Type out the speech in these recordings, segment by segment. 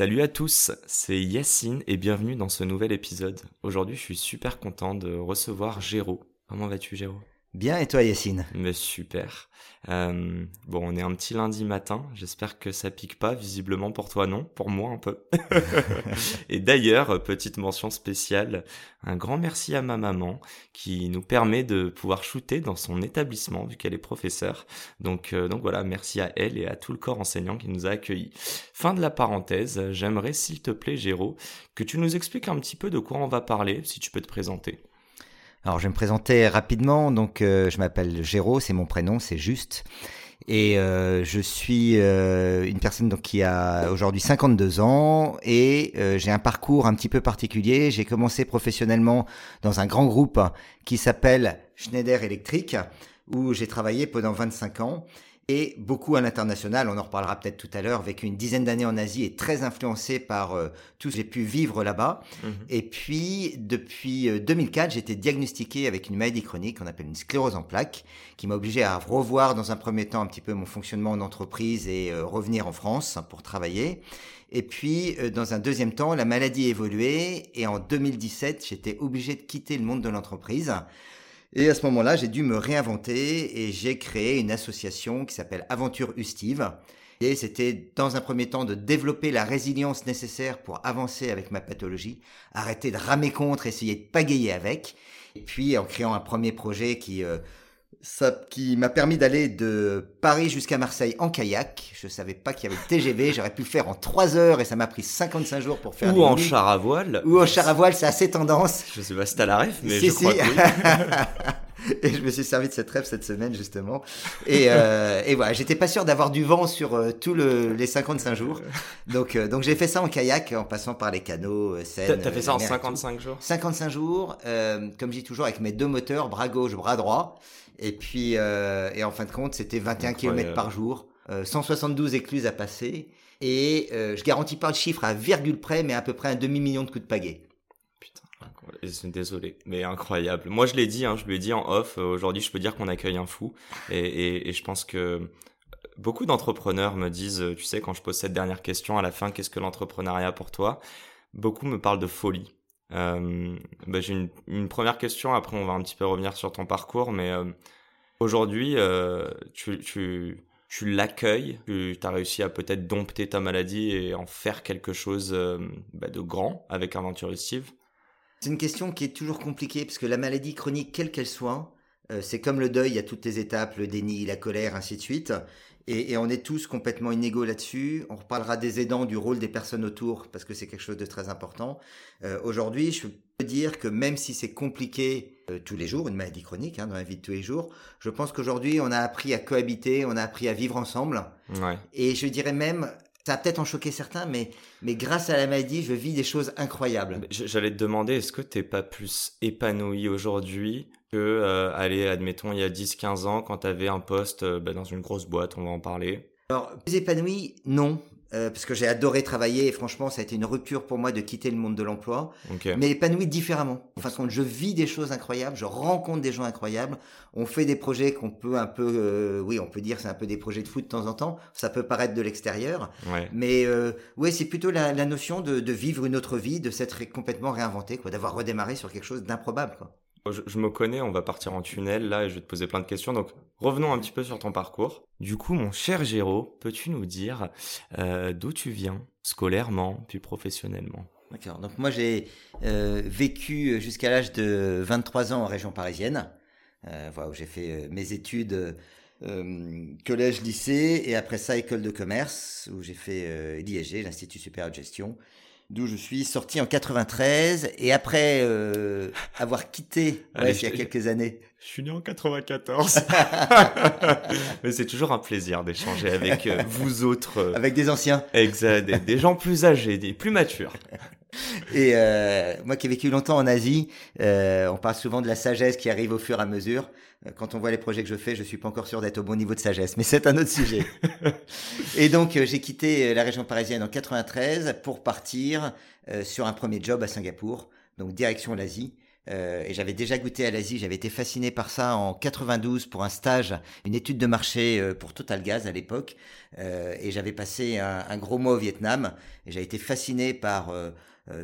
Salut à tous, c'est Yacine et bienvenue dans ce nouvel épisode. Aujourd'hui, je suis super content de recevoir Géraud. Comment vas-tu, Géraud? Bien, et toi, Yacine? Mais super. Euh, bon, on est un petit lundi matin. J'espère que ça pique pas. Visiblement pour toi, non. Pour moi, un peu. et d'ailleurs, petite mention spéciale, un grand merci à ma maman qui nous permet de pouvoir shooter dans son établissement vu qu'elle est professeure. Donc, euh, donc voilà, merci à elle et à tout le corps enseignant qui nous a accueillis. Fin de la parenthèse. J'aimerais, s'il te plaît, Géraud, que tu nous expliques un petit peu de quoi on va parler, si tu peux te présenter. Alors, je vais me présenter rapidement. Donc, euh, je m'appelle Géraud, c'est mon prénom, c'est juste. Et euh, je suis euh, une personne donc, qui a aujourd'hui 52 ans et euh, j'ai un parcours un petit peu particulier. J'ai commencé professionnellement dans un grand groupe qui s'appelle Schneider Electric où j'ai travaillé pendant 25 ans et beaucoup à l'international. On en reparlera peut-être tout à l'heure. Vécu une dizaine d'années en Asie et très influencé par euh, tout ce que j'ai pu vivre là-bas. Mhm. Et puis, depuis euh, 2004, j'ai été diagnostiqué avec une maladie chronique qu'on appelle une sclérose en plaques, qui m'a obligé à revoir dans un premier temps un petit peu mon fonctionnement en entreprise et euh, revenir en France pour travailler. Et puis, euh, dans un deuxième temps, la maladie a évolué et en 2017, j'étais obligé de quitter le monde de l'entreprise. Et à ce moment-là, j'ai dû me réinventer et j'ai créé une association qui s'appelle Aventure Ustive. Et c'était dans un premier temps de développer la résilience nécessaire pour avancer avec ma pathologie, arrêter de ramer contre, essayer de pagayer avec. Et puis en créant un premier projet qui euh, ça, qui m'a permis d'aller de Paris jusqu'à Marseille en kayak. Je savais pas qu'il y avait le TGV, j'aurais pu le faire en 3 heures et ça m'a pris 55 jours pour faire Ou en char à voile. Ou en char à voile, c'est assez tendance. Je sais pas si t'as la ref, mais Si, je si. crois que oui. et je me suis servi de cette rêve cette semaine justement. Et, euh, et voilà, j'étais pas sûr d'avoir du vent sur euh, tous le, les 55 jours. Donc, euh, donc j'ai fait ça en kayak en passant par les canaux, euh, Seine. T'as fait euh, ça en la mer et tout. 55 jours? 55 jours, euh, comme je dis toujours, avec mes deux moteurs, bras gauche, bras droit. Et puis, euh, et en fin de compte, c'était 21 km par jour, euh, 172 écluses à passer. Et euh, je garantis pas le chiffre à virgule près, mais à peu près un demi-million de coups de pagaie. Putain, incroyable. Et c'est- désolé, mais incroyable. Moi, je l'ai dit, hein, je lui ai dit en off. euh, Aujourd'hui, je peux dire qu'on accueille un fou, et, je pense que beaucoup d'entrepreneurs me disent, euh, tu sais, quand je pose cette dernière question à la fin, qu'est-ce que l'entrepreneuriat pour toi? Beaucoup me parlent de folie. Euh, bah, J'ai une, première question. Après, on va un petit peu revenir sur ton parcours, mais euh, aujourd'hui, euh, tu, l'accueilles, tu as réussi à peut-être dompter ta maladie et en faire quelque chose euh, bah, de grand avec Aventure Steve. C'est une question qui est toujours compliquée parce que la maladie chronique, quelle qu'elle soit, euh, c'est comme le deuil, il y a toutes les étapes, le déni, la colère, ainsi de suite. Et, et on est tous complètement inégaux là-dessus. On reparlera des aidants, du rôle des personnes autour, parce que c'est quelque chose de très important. Euh, Aujourd'hui, je peux dire que même si c'est compliqué euh, tous les jours, une maladie chronique, hein, dans la vie de tous les jours, je pense qu'aujourd'hui, on a appris à cohabiter, on a appris à vivre ensemble. Ouais. Et je dirais même, ça a peut-être en choqué certains, mais, mais grâce à la maladie, je vis des choses incroyables. J'allais te demander, est-ce que t'es pas plus épanoui aujourd'hui que, euh, allez, admettons, il y a 10-15 ans, quand t'avais un poste euh, bah, dans une grosse boîte, on va en parler? Alors, plus épanoui, non. Euh, parce que j'ai adoré travailler et franchement, ça a été une rupture pour moi de quitter le monde de l'emploi. Ok. Mais épanoui différemment. Enfin, quand je vis des choses incroyables, je rencontre des gens incroyables. On fait des projets qu'on peut un peu, euh, oui, on peut dire c'est un peu des projets de foot de temps en temps. Ça peut paraître de l'extérieur, Ouais. mais euh, ouais, c'est plutôt la, la notion de, de vivre une autre vie, de s'être complètement réinventé, quoi, d'avoir redémarré sur quelque chose d'improbable, quoi. Je, me connais, on va partir en tunnel là et je vais te poser plein de questions. Donc revenons un petit peu sur ton parcours. Du coup, mon cher Géraud, peux-tu nous dire euh, d'où tu viens, scolairement puis professionnellement? D'accord. Donc moi j'ai euh, vécu jusqu'à l'âge de 23 ans en région parisienne, euh, voilà, où j'ai fait mes études collège, lycée, et après ça école de commerce, où j'ai fait l'ISG, l'Institut supérieur de gestion. D'où je suis sorti en 93 et après euh, avoir quitté Allez, il y a quelques années. Je suis né en 94. Mais c'est toujours un plaisir d'échanger avec euh, vous autres. euh, avec des anciens. exact, des, des gens plus âgés, des plus matures. Et euh, moi qui ai vécu longtemps en Asie, euh, on parle souvent de la sagesse qui arrive au fur et à mesure. Euh, Quand on voit les projets que je fais, je suis pas encore sûr d'être au bon niveau de sagesse, mais c'est un autre sujet. et donc euh, j'ai quitté euh, la région parisienne en 93 pour partir sur un premier job à Singapour, donc direction l'Asie. Euh, et j'avais déjà goûté à l'Asie, j'avais été fasciné par ça en 92 pour un stage, une étude de marché euh, pour Total Gaz à l'époque. Euh, et j'avais passé un, un gros mois au Vietnam. Et j'ai été fasciné par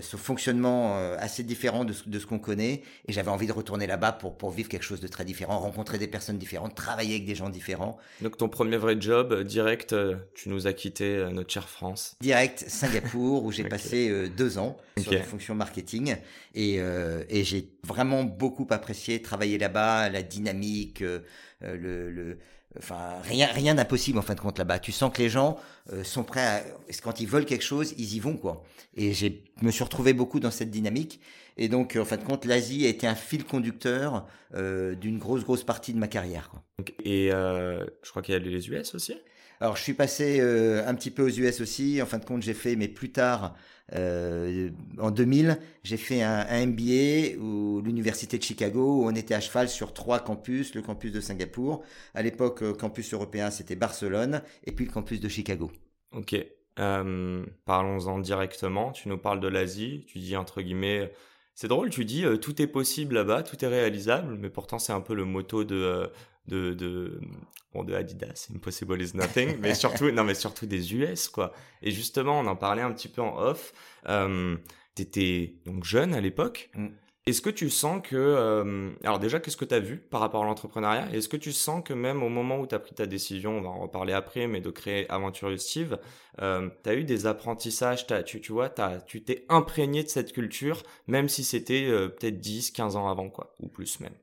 ce fonctionnement euh, assez différent de ce, de ce qu'on connaît. Et j'avais envie de retourner là-bas pour, pour vivre quelque chose de très différent, rencontrer des personnes différentes, travailler avec des gens différents. Donc ton premier vrai job, euh, direct, euh, tu nous as quitté euh, notre chère France. Direct Singapour, où j'ai passé euh, deux ans sur Ok. des fonctions marketing. Et, euh, et j'ai vraiment beaucoup apprécié travailler là-bas, la dynamique, euh, euh, le... le Enfin, rien, rien d'impossible en fin de compte là-bas. Tu sens que les gens euh, sont prêts à, quand ils veulent quelque chose, ils y vont quoi. Et j'ai, me suis retrouvé beaucoup dans cette dynamique. Et donc, euh, en fin de compte, l'Asie a été un fil conducteur euh, d'une grosse, grosse partie de ma carrière. Quoi. Et euh, je crois qu'il y a les US aussi? Alors, je suis passé euh, un petit peu aux US aussi. En fin de compte, j'ai fait, mais plus tard, euh, en 2000, j'ai fait un, un MBA ou l'université de Chicago où on était à cheval sur trois campus, le campus de Singapour. À l'époque, campus européen, c'était Barcelone, et puis le campus de Chicago. Ok. Euh, Parlons-en directement. Tu nous parles de l'Asie. Tu dis entre guillemets. C'est drôle, tu dis euh, tout est possible là-bas, tout est réalisable, mais pourtant c'est un peu le motto de euh, de de bon de Adidas, impossible is nothing, mais surtout non mais surtout des US quoi. Et justement, on en parlait un petit peu en off. Euh, T'étais donc jeune à l'époque. Mm. Est-ce que tu sens que euh, alors déjà qu'est-ce que tu as vu par rapport à l'entrepreneuriat? Est-ce que tu sens que même au moment où tu as pris ta décision, on va en reparler après, mais de créer Aventurieux Steve, euh, tu as eu des apprentissages, tu, tu vois, t'as- tu t'es imprégné de cette culture, même si c'était euh, peut-être 10, 15 ans avant, quoi, ou plus même?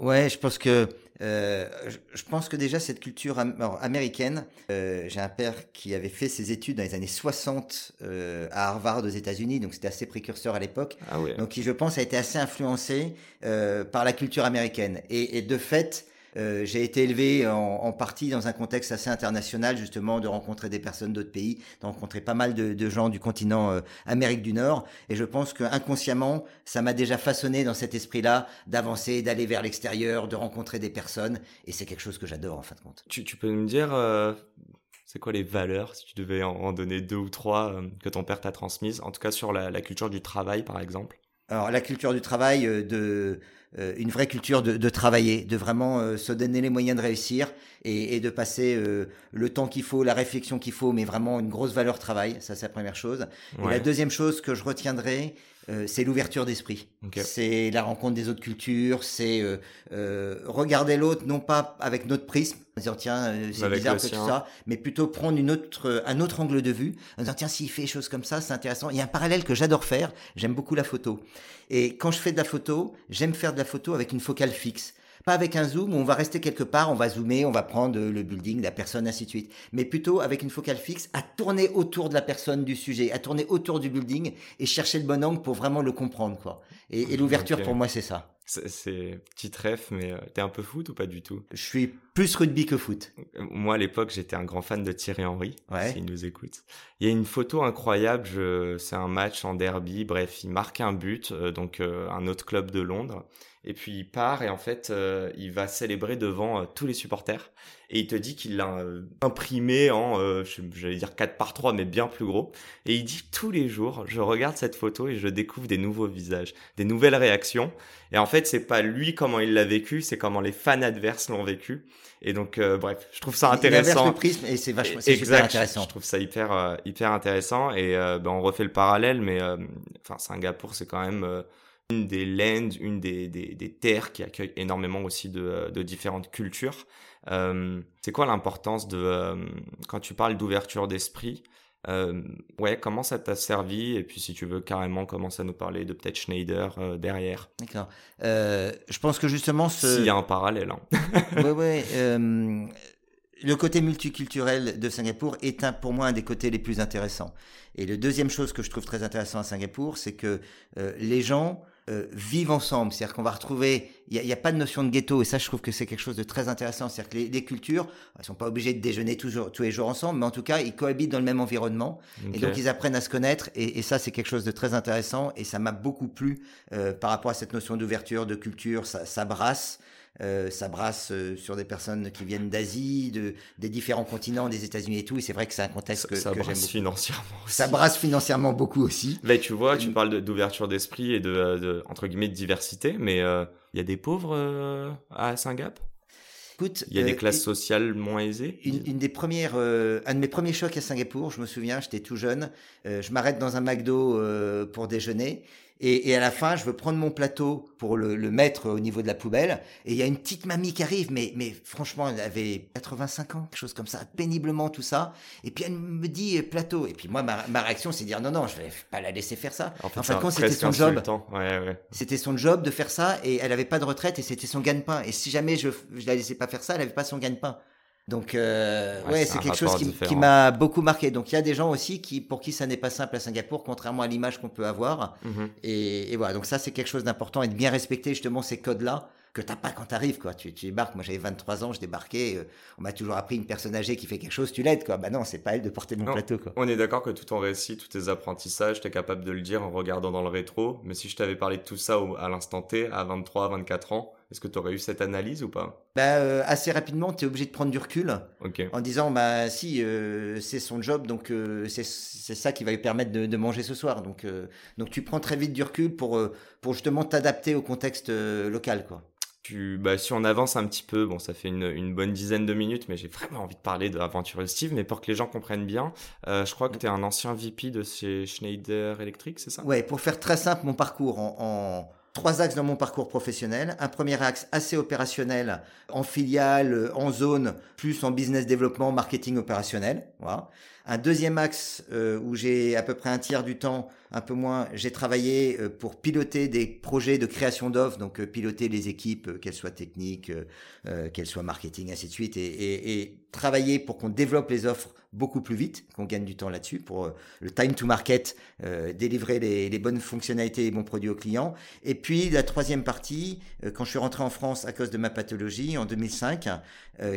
Ouais, je pense que euh, je, pense que déjà cette culture am- américaine. euh, J'ai un père qui avait fait ses études dans les années 60 euh, à Harvard aux États-Unis, donc c'était assez précurseur à l'époque. Ah ouais. Donc qui, je pense, a été assez influencé euh, par la culture américaine. Et, et de fait, euh, j'ai été élevé en, en partie dans un contexte assez international, justement, de rencontrer des personnes d'autres pays, de rencontrer pas mal de, de gens du continent euh, Amérique du Nord. Et je pense que inconsciemment, ça m'a déjà façonné dans cet esprit-là d'avancer, d'aller vers l'extérieur, de rencontrer des personnes. Et c'est quelque chose que j'adore, en fin de compte. Tu, tu peux me dire, euh, c'est quoi les valeurs, si tu devais en, donner deux ou trois, que ton père t'a transmises, en tout cas sur la, la culture du travail, par exemple? Alors la culture du travail, de une vraie culture de, de travailler, de vraiment euh, se donner les moyens de réussir et, et de passer euh, le temps qu'il faut, la réflexion qu'il faut, mais vraiment une grosse valeur travail. Ça c'est la première chose. Et la deuxième chose que je retiendrai, euh, c'est l'ouverture d'esprit. C'est la rencontre des autres cultures, c'est euh, euh, regarder l'autre non pas avec notre prisme, en disant tiens euh, c'est bizarre que tout ça, mais plutôt prendre une autre, euh, un autre angle de vue, en disant tiens s'il fait des choses comme ça c'est intéressant. Il y a un parallèle que j'adore faire, j'aime beaucoup la photo. Et quand je fais de la photo, j'aime faire de la photo avec une focale fixe. Pas avec un zoom où on va rester quelque part, on va zoomer, on va prendre le building, la personne, ainsi de suite. Mais plutôt avec une focale fixe à tourner autour de la personne, du sujet, à tourner autour du building et chercher le bon angle pour vraiment le comprendre, quoi. Et, et l'ouverture pour moi, c'est ça. C'est- petit ref, mais euh, t'es un peu foot ou pas du tout? Je suis plus rugby que foot. Moi, à l'époque, j'étais un grand fan de Thierry Henry, Ouais. s'il nous écoute. Il y a une photo incroyable, je... c'est un match en derby, bref, il marque un but, euh, donc euh, un autre club de Londres, et puis il part et en fait, euh, il va célébrer devant euh, tous les supporters, et il te dit qu'il l'a euh, imprimé en, euh, je- j'allais dire 4 par 3, mais bien plus gros, et il dit tous les jours, je regarde cette photo et je découvre des nouveaux visages, des nouvelles réactions, et en fait, c'est pas lui comment il l'a vécu, c'est comment les fans adverses l'ont vécu, et donc, euh, bref, je trouve ça Il intéressant. le prisme et c'est vachement, super intéressant. Je trouve ça hyper euh, hyper intéressant et euh, ben, on refait le parallèle, mais euh, enfin Singapour c'est quand même euh, une des lands, une des, des, des terres qui accueille énormément aussi de, euh, de différentes cultures. Euh, c'est quoi l'importance de euh, quand tu parles d'ouverture d'esprit euh, Ouais, comment ça t'a servi? Et puis si tu veux carrément commencer à nous parler de peut-être Schneider euh, derrière, D'accord. Euh, je pense que justement ce. s'il y a un parallèle. Hein. ouais, ouais. le côté multiculturel de Singapour est un, pour moi un des côtés les plus intéressants. Et le deuxième chose que je trouve très intéressant à Singapour, c'est que les gens euh, vivent ensemble. C'est-à-dire qu'on va retrouver, il n'y a, a, pas de notion de ghetto, et ça je trouve que c'est quelque chose de très intéressant. C'est-à-dire que les, les, cultures, elles sont pas obligées de déjeuner toujours, tous les jours ensemble, mais en tout cas, ils cohabitent dans le même environnement, okay. et donc ils apprennent à se connaître, et, et ça c'est quelque chose de très intéressant, et ça m'a beaucoup plu euh, par rapport à cette notion d'ouverture, de culture, ça, ça brasse. Euh, ça brasse euh, sur des personnes qui viennent d'Asie, de, des différents continents, des États-Unis et tout. Et c'est vrai que c'est un contexte que, ça que brasse financièrement aussi. Ça brasse financièrement beaucoup aussi. Mais tu vois, tu parles d'ouverture d'esprit et de, de, entre guillemets de diversité, mais il euh, y a des pauvres euh, à Singapour? Écoute, il y a des classes sociales moins aisées? Une, une des premières, un de mes premiers chocs à Singapour, je me souviens, j'étais tout jeune, je m'arrête dans un McDo pour déjeuner et, et, à la fin, je veux prendre mon plateau pour le, le, mettre au niveau de la poubelle. Et il y a une petite mamie qui arrive, mais, mais franchement, elle avait 85 ans, quelque chose comme ça, péniblement tout ça. Et puis elle me dit plateau. Et puis moi, ma, ma réaction, c'est de dire non, non, je vais pas la laisser faire ça. En fait, c'était son job. Ouais, ouais. C'était son job de faire ça et elle avait pas de retraite et c'était son gagne-pain. Et si jamais je, je la laissais pas faire ça, elle avait pas son gagne-pain. Donc euh, ouais, ouais c'est quelque chose qui, qui m'a beaucoup marqué. Donc il y a des gens aussi qui pour qui ça n'est pas simple à Singapour, contrairement à l'image qu'on peut avoir. Mm -hmm. et, et, voilà, donc ça c'est quelque chose d'important et de bien respecter justement ces codes-là que t'as pas quand t'arrives quoi. Tu, tu débarques. Moi j'avais 23 ans, je débarquais. Euh, on m'a toujours appris une personne âgée qui fait quelque chose, tu l'aides quoi. Bah non, c'est pas elle de porter mon non, plateau quoi. On est d'accord que tout ton récit, tous tes apprentissages, t'es capable de le dire en regardant dans le rétro. Mais si je t'avais parlé de tout ça au, à l'instant T, à 23, 24 ans, est-ce que tu aurais eu cette analyse ou pas? Bah, euh, Assez rapidement, tu es obligé de prendre du recul okay. en disant bah si euh, c'est son job, donc euh, c'est ça qui va lui permettre de, de manger ce soir. Donc, euh, donc tu prends très vite du recul pour, pour justement t'adapter au contexte local. quoi. Tu, bah, si on avance un petit peu, bon, ça fait une, une bonne dizaine de minutes, mais j'ai vraiment envie de parler de Aventure Steve, mais pour que les gens comprennent bien, euh, je crois que tu es un ancien VP de chez Schneider Electric, c'est ça? Ouais, pour faire très simple mon parcours en, en trois axes dans mon parcours professionnel. Un premier axe assez opérationnel en filiale, en zone, plus en business développement, marketing opérationnel. Voilà. Un deuxième axe euh, où j'ai à peu près un tiers du temps, un peu moins, j'ai travaillé euh, pour piloter des projets de création d'offres, donc euh, piloter les équipes, euh, qu'elles soient techniques, euh, qu'elles soient marketing, ainsi de suite, et, et, et travailler pour qu'on développe les offres beaucoup plus vite, qu'on gagne du temps là-dessus pour le time to market, délivrer les, bonnes fonctionnalités et bons produits aux clients. Et puis la troisième partie, quand je suis rentré en France à cause de ma pathologie en 2005,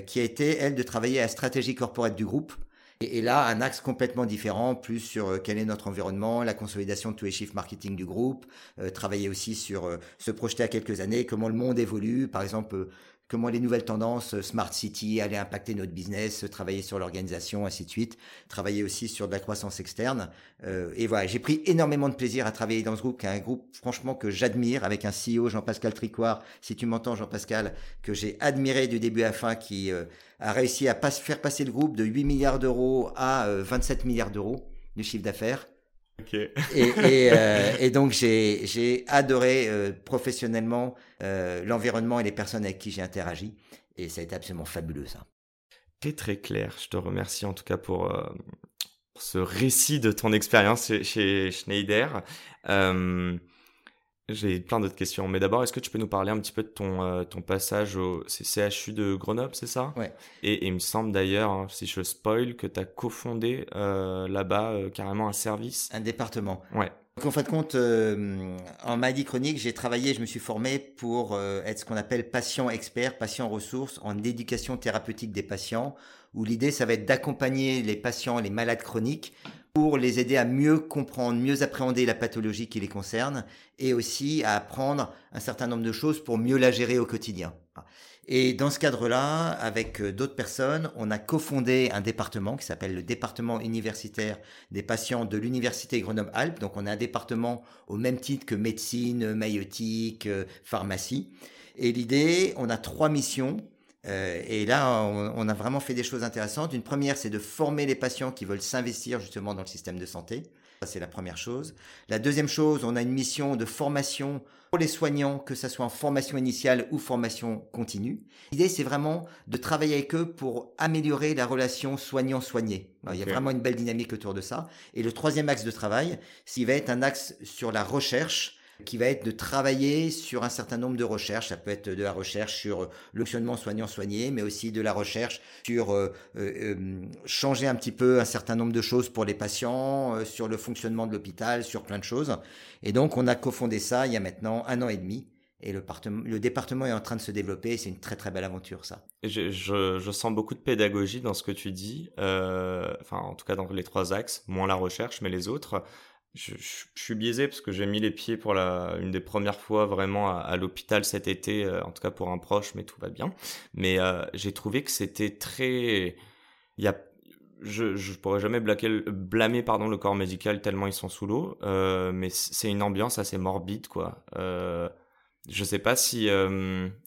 qui a été elle de travailler à la stratégie corporate du groupe. Et, et, là, un axe complètement différent, plus sur euh, quel est notre environnement, la consolidation de tous les chiffres marketing du groupe, euh, travailler aussi sur euh, se projeter à quelques années, comment le monde évolue, par exemple, comment les nouvelles tendances Smart City allaient impacter notre business, travailler sur l'organisation, ainsi de suite, travailler aussi sur de la croissance externe. Euh, et voilà, j'ai pris énormément de plaisir à travailler dans ce groupe, qui est un groupe franchement que j'admire, avec un CEO, Jean-Pascal Tricoire, si tu m'entends Jean-Pascal, que j'ai admiré du début à fin, qui euh, a réussi à faire passer le groupe de 8 milliards d'euros à euh, 27 milliards d'euros de chiffre d'affaires. Okay. et, et, euh, et, donc j'ai adoré euh, professionnellement euh, l'environnement et les personnes avec qui j'ai interagi et ça a été absolument fabuleux ça. Très très clair. Je te remercie en tout cas pour, pour ce récit de ton expérience chez, chez, Schneider. J'ai plein d'autres questions, mais d'abord, est-ce que tu peux nous parler un petit peu de ton, euh, ton passage au CHU de Grenoble, c'est ça? Ouais. Et, et, il me semble d'ailleurs, hein, si je spoil, que tu as cofondé euh, là-bas euh, carrément un service. Un département. Ouais. Donc en fin de compte, en maladie chronique, j'ai travaillé, je me suis formé pour être ce qu'on appelle patient expert, patient ressources en éducation thérapeutique des patients, où l'idée, ça va être d'accompagner les patients, les malades chroniques, pour les aider à mieux comprendre, mieux appréhender la pathologie qui les concerne, et aussi à apprendre un certain nombre de choses pour mieux la gérer au quotidien. Et dans ce cadre-là, avec d'autres personnes, on a cofondé un département qui s'appelle le département universitaire des patients de l'université Grenoble-Alpes. Donc on a un département au même titre que médecine, maïotique, pharmacie. Et l'idée, on a trois missions. Euh, et là, on, on, a vraiment fait des choses intéressantes. Une première, c'est de former les patients qui veulent s'investir justement dans le système de santé. Ça, c'est la première chose. La deuxième chose, on a une mission de formation pour les soignants, que ce soit en formation initiale ou formation continue. L'idée, c'est vraiment de travailler avec eux pour améliorer la relation soignant-soigné. Okay. Il y a vraiment une belle dynamique autour de ça. Et le troisième axe de travail, s'il va être un axe sur la recherche, qui va être de travailler sur un certain nombre de recherches. Ça peut être de la recherche sur le fonctionnement soignant-soigné, mais aussi de la recherche sur euh, euh, euh, changer un petit peu un certain nombre de choses pour les patients, sur le fonctionnement de l'hôpital, sur plein de choses. Et donc, on a cofondé ça il y a maintenant un an et demi. Et le, département est en train de se développer. C'est une très très belle aventure, ça. Je, je, je, sens beaucoup de pédagogie dans ce que tu dis. Euh, enfin, en tout cas dans les trois axes, moins la recherche, mais les autres je, suis biaisé parce que j'ai mis les pieds pour la, une des premières fois vraiment à, l'hôpital cet été, euh, en tout cas pour un proche, mais tout va bien. Mais euh, j'ai trouvé que c'était très, il y a, je, je pourrais jamais blâmer, pardon le corps médical tellement ils sont sous l'eau, euh, mais c'est une ambiance assez morbide quoi. Je sais pas si,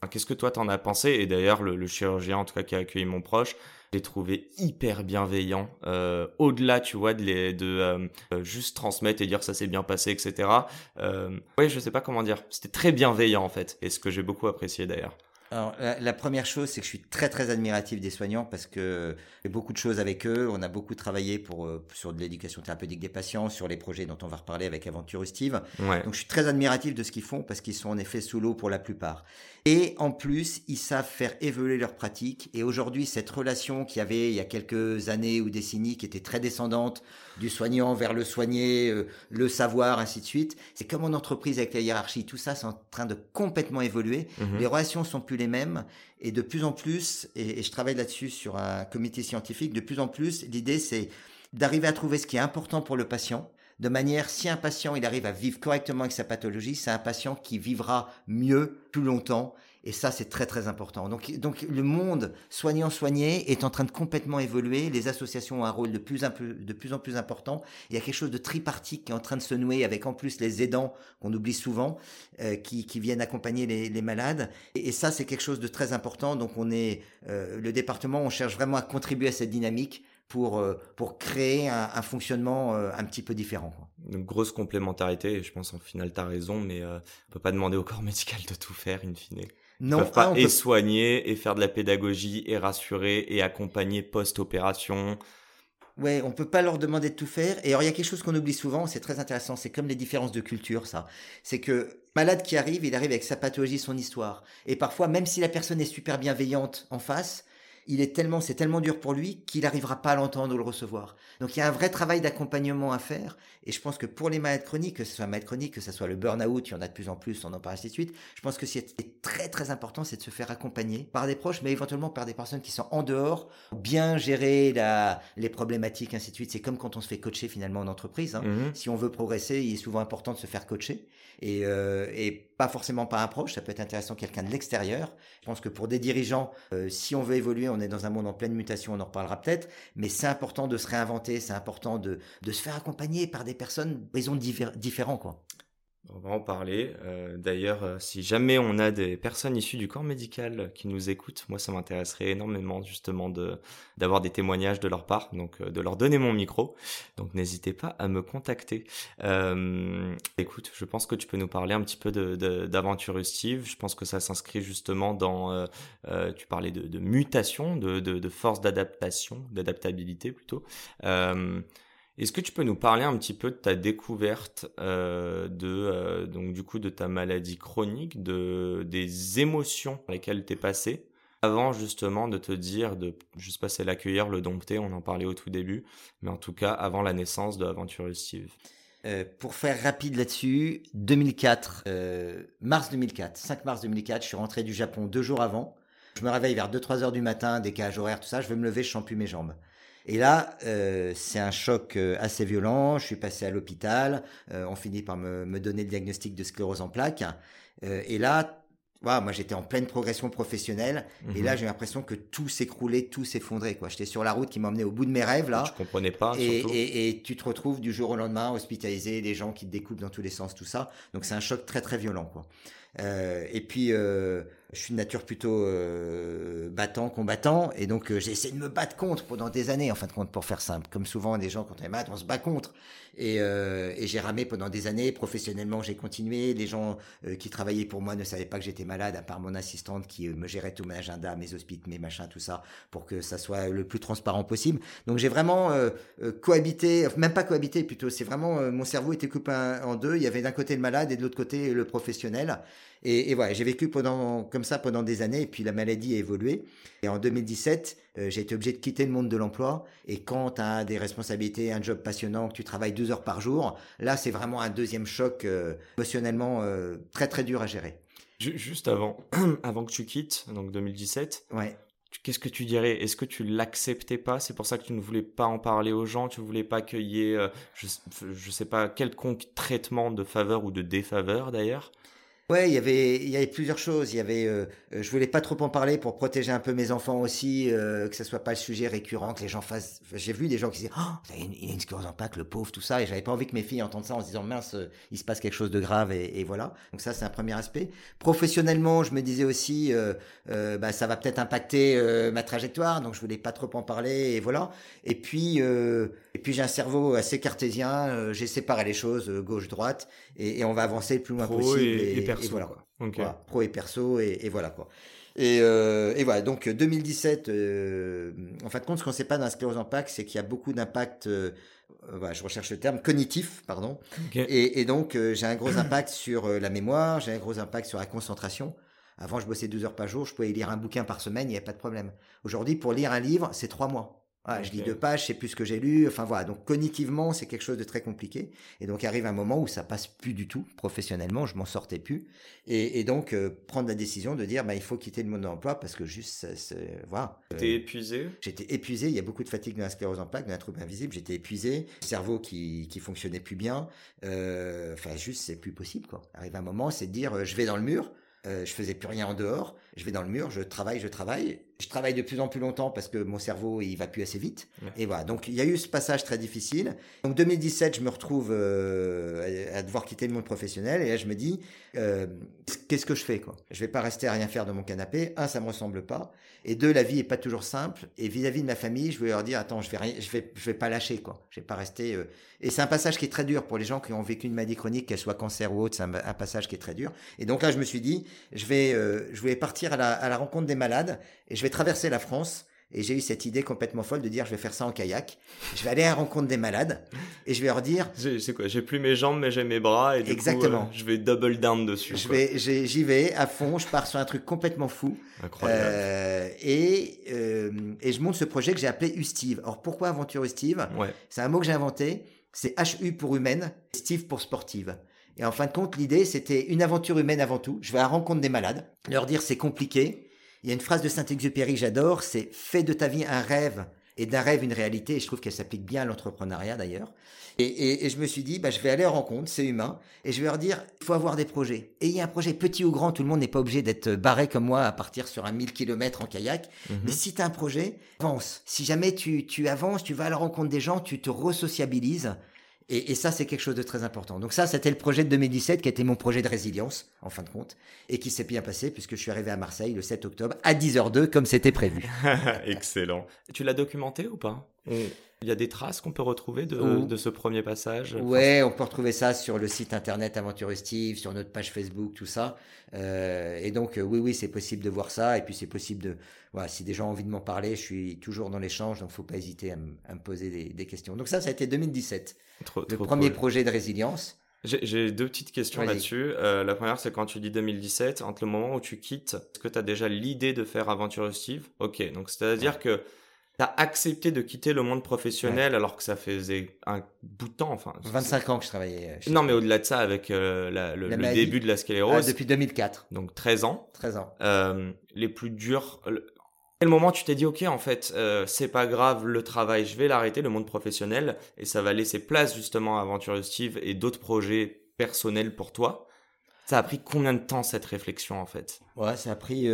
qu'est-ce que toi t'en as pensé? Et d'ailleurs le, le chirurgien en tout cas qui a accueilli mon proche l'ai trouvé hyper bienveillant. Euh, Au-delà, tu vois, de, les, de euh, euh, juste transmettre et dire ça s'est bien passé, etc. Euh, ouais, je sais pas comment dire. C'était très bienveillant en fait, et ce que j'ai beaucoup apprécié d'ailleurs. Alors, la, première chose, c'est que je suis très très admiratif des soignants parce que j'ai beaucoup de choses avec eux. On a beaucoup travaillé pour euh, sur de l'éducation thérapeutique des patients, sur les projets dont on va reparler avec Aventure Steve. Donc, je suis très admiratif de ce qu'ils font parce qu'ils sont en effet sous l'eau pour la plupart. Et en plus, ils savent faire évoluer leurs pratiques. Et aujourd'hui, cette relation qu'il y avait il y a quelques années ou décennies, qui était très descendante, du soignant vers le soigné, euh, le savoir, ainsi de suite, c'est comme en entreprise avec la hiérarchie. Tout ça, c'est en train de complètement évoluer. Mhm. Les relations sont plus les mêmes. Et de plus en plus, et, et je travaille là-dessus sur un comité scientifique, de plus en plus, l'idée, c'est d'arriver à trouver ce qui est important pour le patient de manière, si un patient il arrive à vivre correctement avec sa pathologie, c'est un patient qui vivra mieux, plus longtemps. Et ça, c'est très très important. Donc, donc le monde soignant-soigné est en train de complètement évoluer. Les associations ont un rôle de plus, en plus, de plus en plus important. Il y a quelque chose de tripartite qui est en train de se nouer avec en plus les aidants qu'on oublie souvent, euh, qui, qui, viennent accompagner les, les malades. Et, ça, c'est quelque chose de très important. Donc on est, euh, le département, on cherche vraiment à contribuer à cette dynamique pour, euh, pour créer un, un fonctionnement euh, un petit peu différent. Quoi. Une grosse complémentarité, et je pense en final tu as raison, mais euh, on peut pas demander au corps médical de tout faire in fine. non, peuvent pas et soigner, et faire de la pédagogie, et rassurer, et accompagner post-opération. Ouais, on peut pas leur demander de tout faire. Et alors, il y a quelque chose qu'on oublie souvent, c'est très intéressant, c'est comme les différences de culture, ça. C'est que malade qui arrive, il arrive avec sa pathologie, son histoire. Et parfois, même si la personne est super bienveillante en face, il est tellement, c'est tellement dur pour lui qu'il n'arrivera pas à l'entendre ou le recevoir. Donc il y a un vrai travail d'accompagnement à faire. Et je pense que pour les malades chroniques, que ce soit malade chronique, que ce soit le burn-out, il y en a de plus en plus, on en parle ainsi de suite. Je pense que ce qui est très très important, c'est de se faire accompagner par des proches, mais éventuellement par des personnes qui sont en dehors, bien gérer la, les problématiques, ainsi de suite. C'est comme quand on se fait coacher finalement en entreprise. Hein. Mmh si on veut progresser, il est souvent important de se faire coacher. Et, euh, et pas forcément par un proche, ça peut être intéressant quelqu'un de l'extérieur. Je pense que pour des dirigeants, euh, si on veut évoluer, on est dans un monde en pleine mutation, on en reparlera peut-être, mais c'est important de se réinventer, c'est important de, de se faire accompagner par des personnes d'horizons différents. Quoi. On va en parler. Euh, d'ailleurs, euh, si jamais on a des personnes issues du corps médical qui nous écoutent, moi ça m'intéresserait énormément justement d'avoir des témoignages de leur part, donc euh, de leur donner mon micro. Donc n'hésitez pas à me contacter. écoute, je pense que tu peux nous parler un petit peu d'aventure Steve. Je pense que ça s'inscrit justement dans. tu parlais de, mutation, de force d'adaptation, d'adaptabilité plutôt. Est-ce que tu peux nous parler un petit peu de ta découverte euh, de euh, donc du coup de ta maladie chronique, de des émotions par lesquelles tu es passé? Avant justement de te dire de je sais pas c'est l'accueillir, le dompter, on en parlait au tout début, mais en tout cas avant la naissance de Aventure Steve. Euh, pour faire rapide là-dessus, 2004, mars 2004, 5 mars 2004, je suis rentré du Japon deux jours avant. Je me réveille vers 2-3 heures du matin, décalage horaire, tout ça, je vais me lever, je sens plus mes jambes. Et là, euh, c'est un choc euh, assez violent. Je suis passé à l'hôpital. Euh, on finit par me, me, donner le diagnostic de sclérose en plaques. Euh, et là, voilà, moi j'étais en pleine progression professionnelle. Et là, mhm. j'ai l'impression que tout s'écroulait, tout s'effondrait. Quoi. J'étais sur la route qui m'emmenait au bout de mes rêves là. Je comprenais pas. Et, et, et, tu te retrouves du jour au lendemain hospitalisé, des gens qui te découpent dans tous les sens, tout ça. Donc c'est un choc très très violent. Quoi. Et puis je suis de nature plutôt euh, battant, combattant, et donc euh, j'ai essayé de me battre contre pendant des années, en fin de compte, pour faire simple. Comme souvent, des gens, quand on est malade, on se bat contre. Et, euh, et j'ai ramé pendant des années. Professionnellement, j'ai continué. Les gens euh, qui travaillaient pour moi ne savaient pas que j'étais malade, à part mon assistante qui me gérait tout mon agenda, mes hospites, mes machins, tout ça, pour que ça soit le plus transparent possible. Donc j'ai vraiment cohabité, même pas cohabité plutôt, c'est vraiment, mon cerveau était coupé en deux. Il y avait d'un côté le malade et de l'autre côté le professionnel. Et, et voilà, j'ai vécu pendant, comme ça pendant des années, et puis la maladie a évolué. Et en 2017, euh, j'ai été obligé de quitter le monde de l'emploi. Et quand tu as des responsabilités, un job passionnant, que tu travailles 12 heures par jour, là, c'est vraiment un deuxième choc euh, émotionnellement euh, très très dur à gérer. Juste avant, avant que tu quittes, donc 2017, ouais. Qu'est-ce que tu dirais? Est-ce que tu l'acceptais pas? C'est pour ça que tu ne voulais pas en parler aux gens Tu voulais pas qu'il y ait, je, je sais pas, quelconque traitement de faveur ou de défaveur d'ailleurs? Ouais, il y avait il y avait plusieurs choses. Il y avait euh, euh, je voulais pas trop en parler pour protéger un peu mes enfants aussi, euh, que ce soit pas le sujet récurrent, que les gens fassent. J'ai vu des gens qui disaient oh il a une sclérose en le pauvre, tout ça, et j'avais pas envie que mes filles entendent ça en se disant mince, il se passe quelque chose de grave et, voilà. Donc ça c'est un premier aspect. Professionnellement, je me disais aussi bah ça va peut-être impacter ma trajectoire, donc je voulais pas trop en parler et voilà. Et puis et puis j'ai un cerveau assez cartésien, j'ai séparé les choses gauche droite et, et, on va avancer le plus loin possible. Et, et, voilà. Quoi. pro et perso, et, voilà quoi. Et, euh, et, voilà, donc 2017, euh, en fin de compte, ce qu'on ne sait pas dans la sclérose en plaques, c'est qu'il y a beaucoup d'impact, euh, voilà, je recherche le terme, cognitif, pardon. Et, donc, euh, j'ai un gros impact sur euh, la mémoire, j'ai un gros impact sur la concentration. Avant, je bossais 12 heures par jour, je pouvais lire un bouquin par semaine, il n'y avait pas de problème. Aujourd'hui, pour lire un livre, c'est trois mois. Je lis deux pages, je sais plus ce que j'ai lu. Enfin voilà, donc cognitivement, c'est quelque chose de très compliqué. Et donc arrive un moment où ça passe plus du tout professionnellement, je m'en sortais plus. Et, et donc euh, prendre la décision de dire, bah, il faut quitter le monde de l'emploi parce que juste, voilà. T'es euh, épuisé? J'étais épuisé. Il y a beaucoup de fatigue dans la sclérose en plaques, dans la trouble invisible. J'étais épuisé, cerveau qui qui fonctionnait plus bien. Euh, enfin juste, c'est plus possible quoi. Arrive un moment, c'est de dire, je vais dans le mur. Je faisais plus rien en dehors. Je vais dans le mur, je travaille, je travaille. Je travaille de plus en plus longtemps parce que mon cerveau il va plus assez vite. Et voilà. Donc il y a eu ce passage très difficile. Donc 2017, je me retrouve euh, à devoir quitter le monde professionnel et là je me dis euh, qu'est-ce que je fais quoi? Je vais pas rester à rien faire de mon canapé. Un, ça me ressemble pas. Et deux, la vie est pas toujours simple. Et vis-à-vis de ma famille, je vais leur dire attends, je vais rien, je vais, je vais pas lâcher quoi. Je vais pas rester. Euh... Et c'est un passage qui est très dur pour les gens qui ont vécu une maladie chronique, qu'elle soit cancer ou autre. C'est un, un, passage qui est très dur. Et donc là, je me suis dit je vais, je vais partir à la, à la rencontre des malades et je vais traverser la France. Et j'ai eu cette idée complètement folle de dire je vais faire ça en kayak. Je vais aller à la rencontre des malades et je vais leur dire. C'est quoi J'ai plus mes jambes mais j'ai mes bras et du Exactement. Coup, euh, je vais double down dessus. Je vais, j'y vais à fond. Je pars sur un truc complètement fou. Incroyable. Euh, et euh, et je monte ce projet que j'ai appelé Ustive. Alors pourquoi aventure Ustive ouais. C'est un mot que j'ai inventé. C'est HU pour humaine, Steve pour sportive. Et en fin de compte, l'idée, c'était une aventure humaine avant tout. Je vais à la rencontre des malades, leur dire c'est compliqué, il y a une phrase de Saint-Exupéry que j'adore, c'est fais de ta vie un rêve et d'un rêve une réalité. Et je trouve qu'elle s'applique bien à l'entrepreneuriat d'ailleurs. Et, et, et, je me suis dit, bah, je vais aller en rencontre, c'est humain, et je vais leur dire, il faut avoir des projets. Et il y a un projet petit ou grand, tout le monde n'est pas obligé d'être barré comme moi à partir sur un 1000 km en kayak. Mhm. Mais si tu as un projet, avance. Si jamais tu, tu avances, tu vas à la rencontre des gens, tu te resociabilises. Et, et, ça, c'est quelque chose de très important. Donc ça, c'était le projet de 2017 qui était mon projet de résilience, en fin de compte, et qui s'est bien passé puisque je suis arrivé à Marseille le 7 octobre à 10h02 comme c'était prévu. Excellent. Tu l'as documenté ou pas? Il y a des traces qu'on peut retrouver de, oh. de, ce premier passage Ouais, on peut retrouver ça sur le site internet Aventure Steve, sur notre page Facebook, tout ça. Euh, et donc, euh, oui, oui, c'est possible de voir ça. Et puis, c'est possible de... Voilà, si des gens ont envie de m'en parler, je suis toujours dans l'échange, donc faut pas hésiter à, à me poser des, des, questions. Donc ça, ça a été 2017. Trop, le trop premier cool. projet de résilience. J'ai deux petites questions là-dessus. Euh, la première, c'est quand tu dis 2017, entre le moment où tu quittes, est-ce que tu as déjà l'idée de faire Aventure Steve Ok, donc c'est-à-dire ouais. que tu as accepté de quitter le monde professionnel ouais. alors que ça faisait un bout de temps. Enfin, 25 ans que je travaillais. Chez non, mais au-delà de ça, avec euh, la, le, la le début de la sclérose. Ah, depuis 2004. Donc 13 ans. 13 ans. Euh, les plus durs. Quel moment tu t'es dit ok en fait euh, c'est pas grave le travail je vais l'arrêter le monde professionnel et ça va laisser place justement à Aventure Steve et d'autres projets personnels pour toi? Ça a pris combien de temps cette réflexion en fait? Ouais ça a pris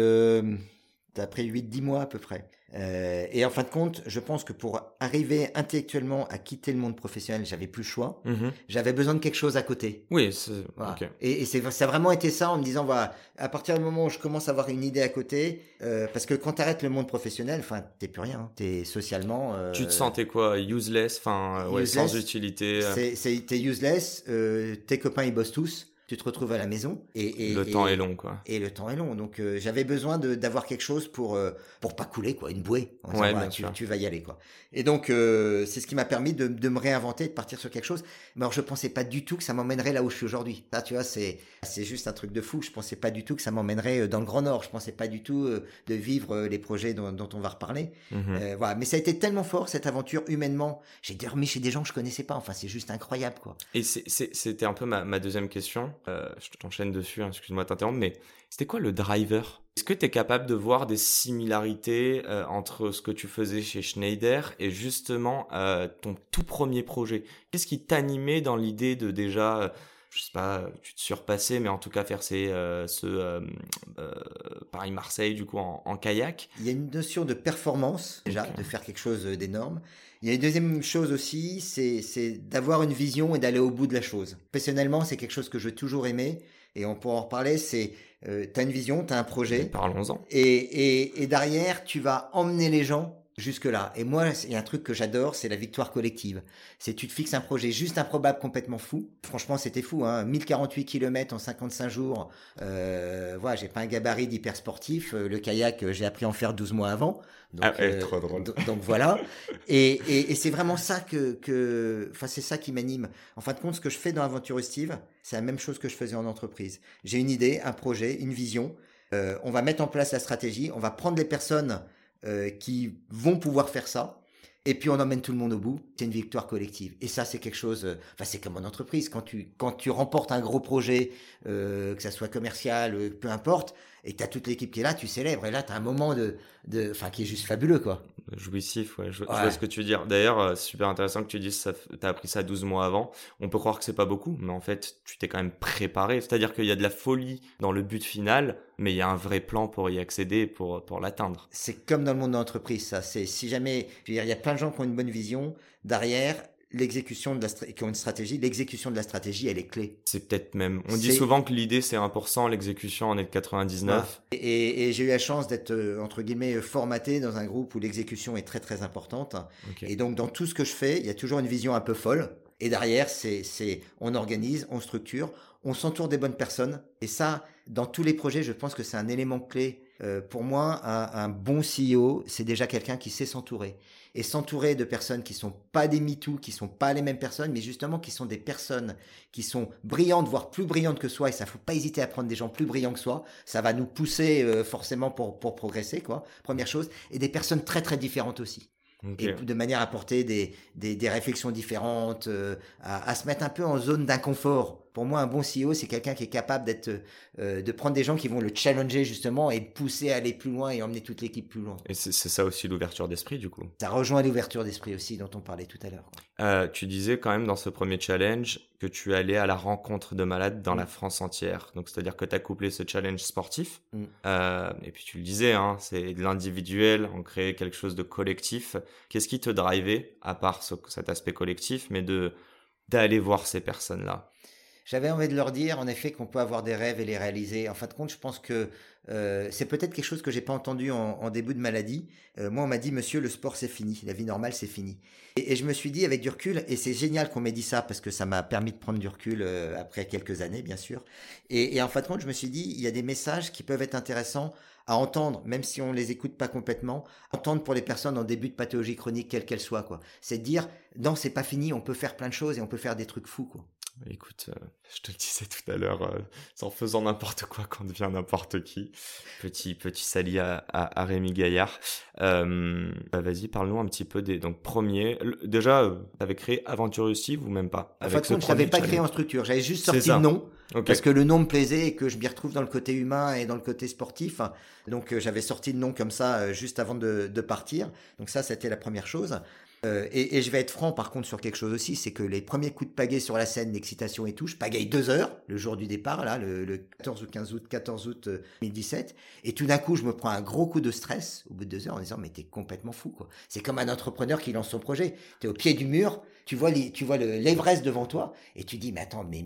pris 8-10 mois à peu près. Euh, et en fin de compte, je pense que pour arriver intellectuellement à quitter le monde professionnel, j'avais plus le choix. Mhm. J'avais besoin de quelque chose à côté. Oui, c'est Voilà. ok. Et, et c'est, ça a vraiment été ça en me disant, voilà, à partir du moment où je commence à avoir une idée à côté, euh, parce que quand tu arrêtes le monde professionnel, enfin, t'es plus rien. hein. T'es socialement. euh, Tu te sentais quoi Useless, enfin, ouais, sans utilité. C'est, c'est, t'es useless, tes copains ils bossent tous, tu te retrouves à la maison. Et, et- le et- temps est long, quoi. Et le temps est long, donc euh, j'avais besoin de, d'avoir quelque chose pour euh, pour pas couler quoi, une bouée. En Ouais, tu, vas y aller quoi. Et donc euh, c'est ce qui m'a permis de, de me réinventer, de partir sur quelque chose. Mais alors je pensais pas du tout que ça m'emmènerait là où je suis aujourd'hui. Là tu vois c'est c'est juste un truc de fou. Je pensais pas du tout que ça m'emmènerait euh, dans le Grand Nord. Je pensais pas du tout euh, de vivre euh, les projets dont, dont on va reparler. Euh, voilà, mais ça a été tellement fort cette aventure humainement. J'ai dormi chez des gens que je connaissais pas. Enfin c'est juste incroyable quoi. Et c'était un peu ma, ma deuxième question. Euh, je t'enchaîne dessus, hein, excuse-moi de t'interrompre, mais c'était quoi le driver? Est-ce que tu es capable de voir des similarités euh, entre ce que tu faisais chez Schneider et justement euh, ton tout premier projet? Qu'est-ce qui t'animait dans l'idée de déjà, je sais pas, tu te surpassais, mais en tout cas faire ces, ce Paris-Marseille du coup en, en kayak? Il y a une notion de performance, déjà, de faire quelque chose d'énorme. Il y a une deuxième chose aussi, c'est c'est d'avoir une vision et d'aller au bout de la chose. Professionnellement, c'est quelque chose que j'ai toujours aimé, et on pourra en reparler, c'est, euh, tu as une vision, tu as un projet, Parlons-en. et, et, et derrière, tu vas emmener les gens jusque-là. Et moi, il y a un truc que j'adore, c'est la victoire collective. C'est tu te fixes un projet juste improbable, complètement fou. Franchement, c'était fou. Hein 1048 km en 55 jours. Euh, voilà, j'ai pas un gabarit d'hyper sportif. Euh, Le kayak, euh, j'ai appris à en faire 12 mois avant. Donc, Ah trop drôle. do- Donc voilà. Et, et, et c'est vraiment ça que, que, enfin, c'est ça qui m'anime. En fin de compte, ce que je fais dans Aventure Steve, c'est la même chose que je faisais en entreprise. J'ai une idée, un projet, une vision. Euh, on va mettre en place la stratégie. On va prendre les personnes euh, qui vont pouvoir faire ça. Et puis on emmène tout le monde au bout. C'est une victoire collective. Et ça, c'est quelque chose. euh, Enfin, c'est comme en entreprise. Quand tu quand tu remportes un gros projet, euh, que ça soit commercial, euh, peu importe, et tu as toute l'équipe qui est là, tu célèbres. Et là, tu as un moment de, de, enfin, qui est juste fabuleux, quoi. Jouissif, ouais, je, vois ce que tu veux dire. D'ailleurs, euh, super intéressant que tu dises ça, t'as appris ça 12 mois avant. On peut croire que c'est pas beaucoup, mais en fait, tu t'es quand même préparé. C'est-à-dire qu'il y a de la folie dans le but final, mais il y a un vrai plan pour y accéder, pour, pour l'atteindre. C'est comme dans le monde de l'entreprise, ça. C'est si jamais, je veux dire, il y a plein de gens qui ont une bonne vision. Derrière, l'exécution de la, qui ont une stratégie, l'exécution de la stratégie, elle est clé. C'est peut-être même, on dit souvent que l'idée c'est 1%, l'exécution en est de 99. Et, et- et j'ai eu la chance d'être euh, entre guillemets euh, formaté dans un groupe où l'exécution est très très importante. Et donc dans tout ce que je fais, il y a toujours une vision un peu folle. Et derrière, c'est c'est on organise, on structure, on s'entoure des bonnes personnes. Et ça, dans tous les projets, je pense que c'est un élément clé. Euh, pour moi, un, un bon CEO, c'est déjà quelqu'un qui sait s'entourer. Et s'entourer de personnes qui sont pas des MeToo, qui sont pas les mêmes personnes, mais justement qui sont des personnes qui sont brillantes, voire plus brillantes que soi. Et ça, faut pas hésiter à prendre des gens plus brillants que soi. Ça va nous pousser euh, forcément pour, pour progresser, quoi. Première chose. Et des personnes très très différentes aussi et de manière à apporter des, des, des réflexions différentes, euh, à, à se mettre un peu en zone d'inconfort. Pour moi, un bon CEO, c'est quelqu'un qui est capable d'être, euh, de prendre des gens qui vont le challenger justement et de pousser à aller plus loin et emmener toute l'équipe plus loin. Et c'est ça aussi l'ouverture d'esprit du coup. Ça rejoint l'ouverture d'esprit aussi dont on parlait tout à l'heure. Euh, tu disais quand même dans ce premier challenge que tu allais à la rencontre de malades dans Mm. la France entière. Donc c'est-à-dire que tu as couplé ce challenge sportif. Mm. Euh, et puis tu le disais, hein, c'est de l'individuel, on crée quelque chose de collectif. Qu'est-ce qui te drivait, à part ce- cet aspect collectif, mais de d'aller voir ces personnes-là? J'avais envie de leur dire, en effet, qu'on peut avoir des rêves et les réaliser. En fin de compte, je pense que euh, c'est peut-être quelque chose que j'ai pas entendu en, en début de maladie. Euh, moi, on m'a dit, monsieur, le sport, c'est fini. La vie normale, c'est fini. Et, je me suis dit, avec du recul, et c'est génial qu'on m'ait dit ça, parce que ça m'a permis de prendre du recul euh, après quelques années, bien sûr. Et, et en fin de compte, je me suis dit, il y a des messages qui peuvent être intéressants à entendre, même si on les écoute pas complètement, entendre pour les personnes en début de pathologie chronique, quelle qu'elle soit, quoi. C'est de dire, non, c'est pas fini, on peut faire plein de choses et on peut faire des trucs fous, quoi. Écoute, euh, je te le disais tout à l'heure, euh, en faisant n'importe quoi qu'on devient n'importe qui. Petit petit sali à, à, à Rémi Gaillard. Euh, bah, Vas-y, parle-nous un petit peu des donc premiers. le- déjà, euh, t'avais créé Aventure Steve ou même pas? En compte, je premier pas créé en structure. J'avais juste C'est sorti le nom parce que le nom me plaisait et que je m'y retrouve dans le côté humain et dans le côté sportif. Donc j'avais sorti le nom comme ça juste avant de, de partir. Donc ça, c'était la première chose. Euh, et, je vais être franc par contre sur quelque chose aussi, c'est que les premiers coups de pagaie sur la scène, l'excitation et tout, je pagaille deux heures le jour du départ, là, le, 14 ou 15 août, 14 août 2017, et tout d'un coup je me prends un gros coup de stress au bout de deux heures en disant mais t'es complètement fou quoi. C'est comme un entrepreneur qui lance son projet, t'es au pied du mur, tu vois, tu vois l'Everest devant toi et tu dis mais attends mais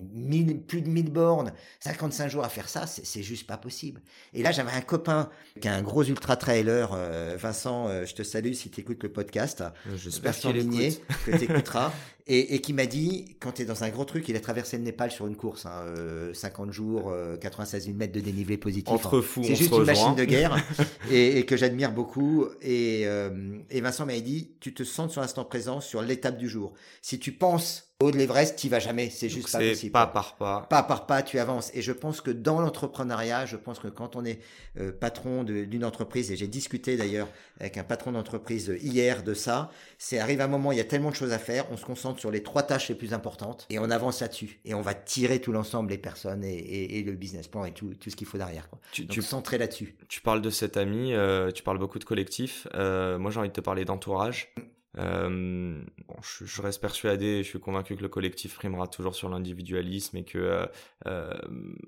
plus de 1000 bornes, 55 jours à faire ça, c'est juste pas possible. Et là j'avais un copain qui a un gros ultra trailer, euh, Vincent, euh, je te salue si tu écoutes le podcast. J'espère qu'il écoute. que tu écouteras. et, et, qui m'a dit, quand tu es dans un gros truc, il a traversé le Népal sur une course, hein, 50 euh, jours, 96 000 mètres de dénivelé positif. Entre hein. fous, C'est juste une machine de guerre et, et, que j'admire beaucoup. Et, euh, et Vincent m'a dit, tu te sens sur l'instant présent, sur l'étape du jour. Si tu penses haut de l'Everest, tu vas jamais. C'est juste pas possible. Pas par pas. Pas par pas, tu avances. Et je pense que dans l'entrepreneuriat, je pense que quand on est euh, patron d'une entreprise, et j'ai discuté d'ailleurs avec un patron d'entreprise hier de ça, c'est arrive un moment, il y a tellement de choses à faire, on se concentre sur les trois tâches les plus importantes et on avance là-dessus. Et on va tirer tout l'ensemble, les personnes et, le business plan et tout, tout ce qu'il faut derrière. Quoi. Tu, Donc, tu centrer là-dessus. Tu parles de cet ami, euh, tu parles beaucoup de collectif. Euh, moi, j'ai envie de te parler d'entourage. Euh, bon, je, je, reste persuadé, je suis convaincu que le collectif primera toujours sur l'individualisme et que euh, euh,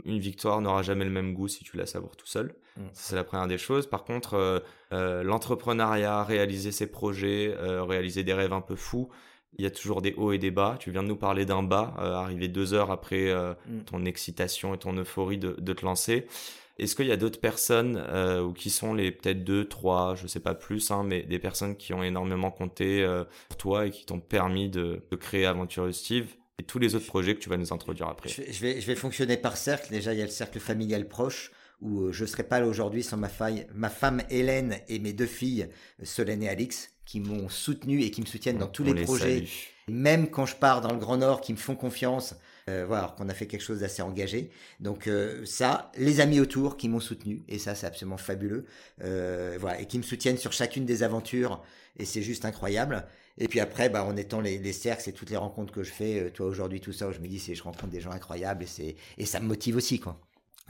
une victoire n'aura jamais le même goût si tu la savoures tout seul. Mm. C'est la première des choses. Par contre, euh, euh, l'entrepreneuriat, réaliser ses projets, réaliser des rêves un peu fous, il y a toujours des hauts et des bas. Tu viens de nous parler d'un bas, arriver deux heures après mm. ton excitation et ton euphorie de, de te lancer. Est-ce qu'il y a d'autres personnes euh, ou qui sont les peut-être deux, trois, je sais pas plus, hein, mais des personnes qui ont énormément compté euh, pour toi et qui t'ont permis de, de créer Aventure Steve et tous les autres projets que tu vas nous introduire après? Je vais, je vais, fonctionner par cercle. Déjà, il y a le cercle familial proche où euh, je serais pas là aujourd'hui sans ma, faille, ma femme Hélène et mes deux filles Solène et Alix qui m'ont soutenu et qui me soutiennent dans tous les, les projets. Même quand je pars dans le Grand Nord, qui me font confiance, euh, voilà, qu'on a fait quelque chose d'assez engagé. Donc euh, ça, les amis autour qui m'ont soutenu, et ça c'est absolument fabuleux, euh, voilà, et qui me soutiennent sur chacune des aventures, et c'est juste incroyable. Et puis après, bah, en étant les, les cercles et toutes les rencontres que je fais, euh, toi aujourd'hui, tout ça, où je me dis, c'est je rencontre des gens incroyables, et c'est et ça me motive aussi, quoi.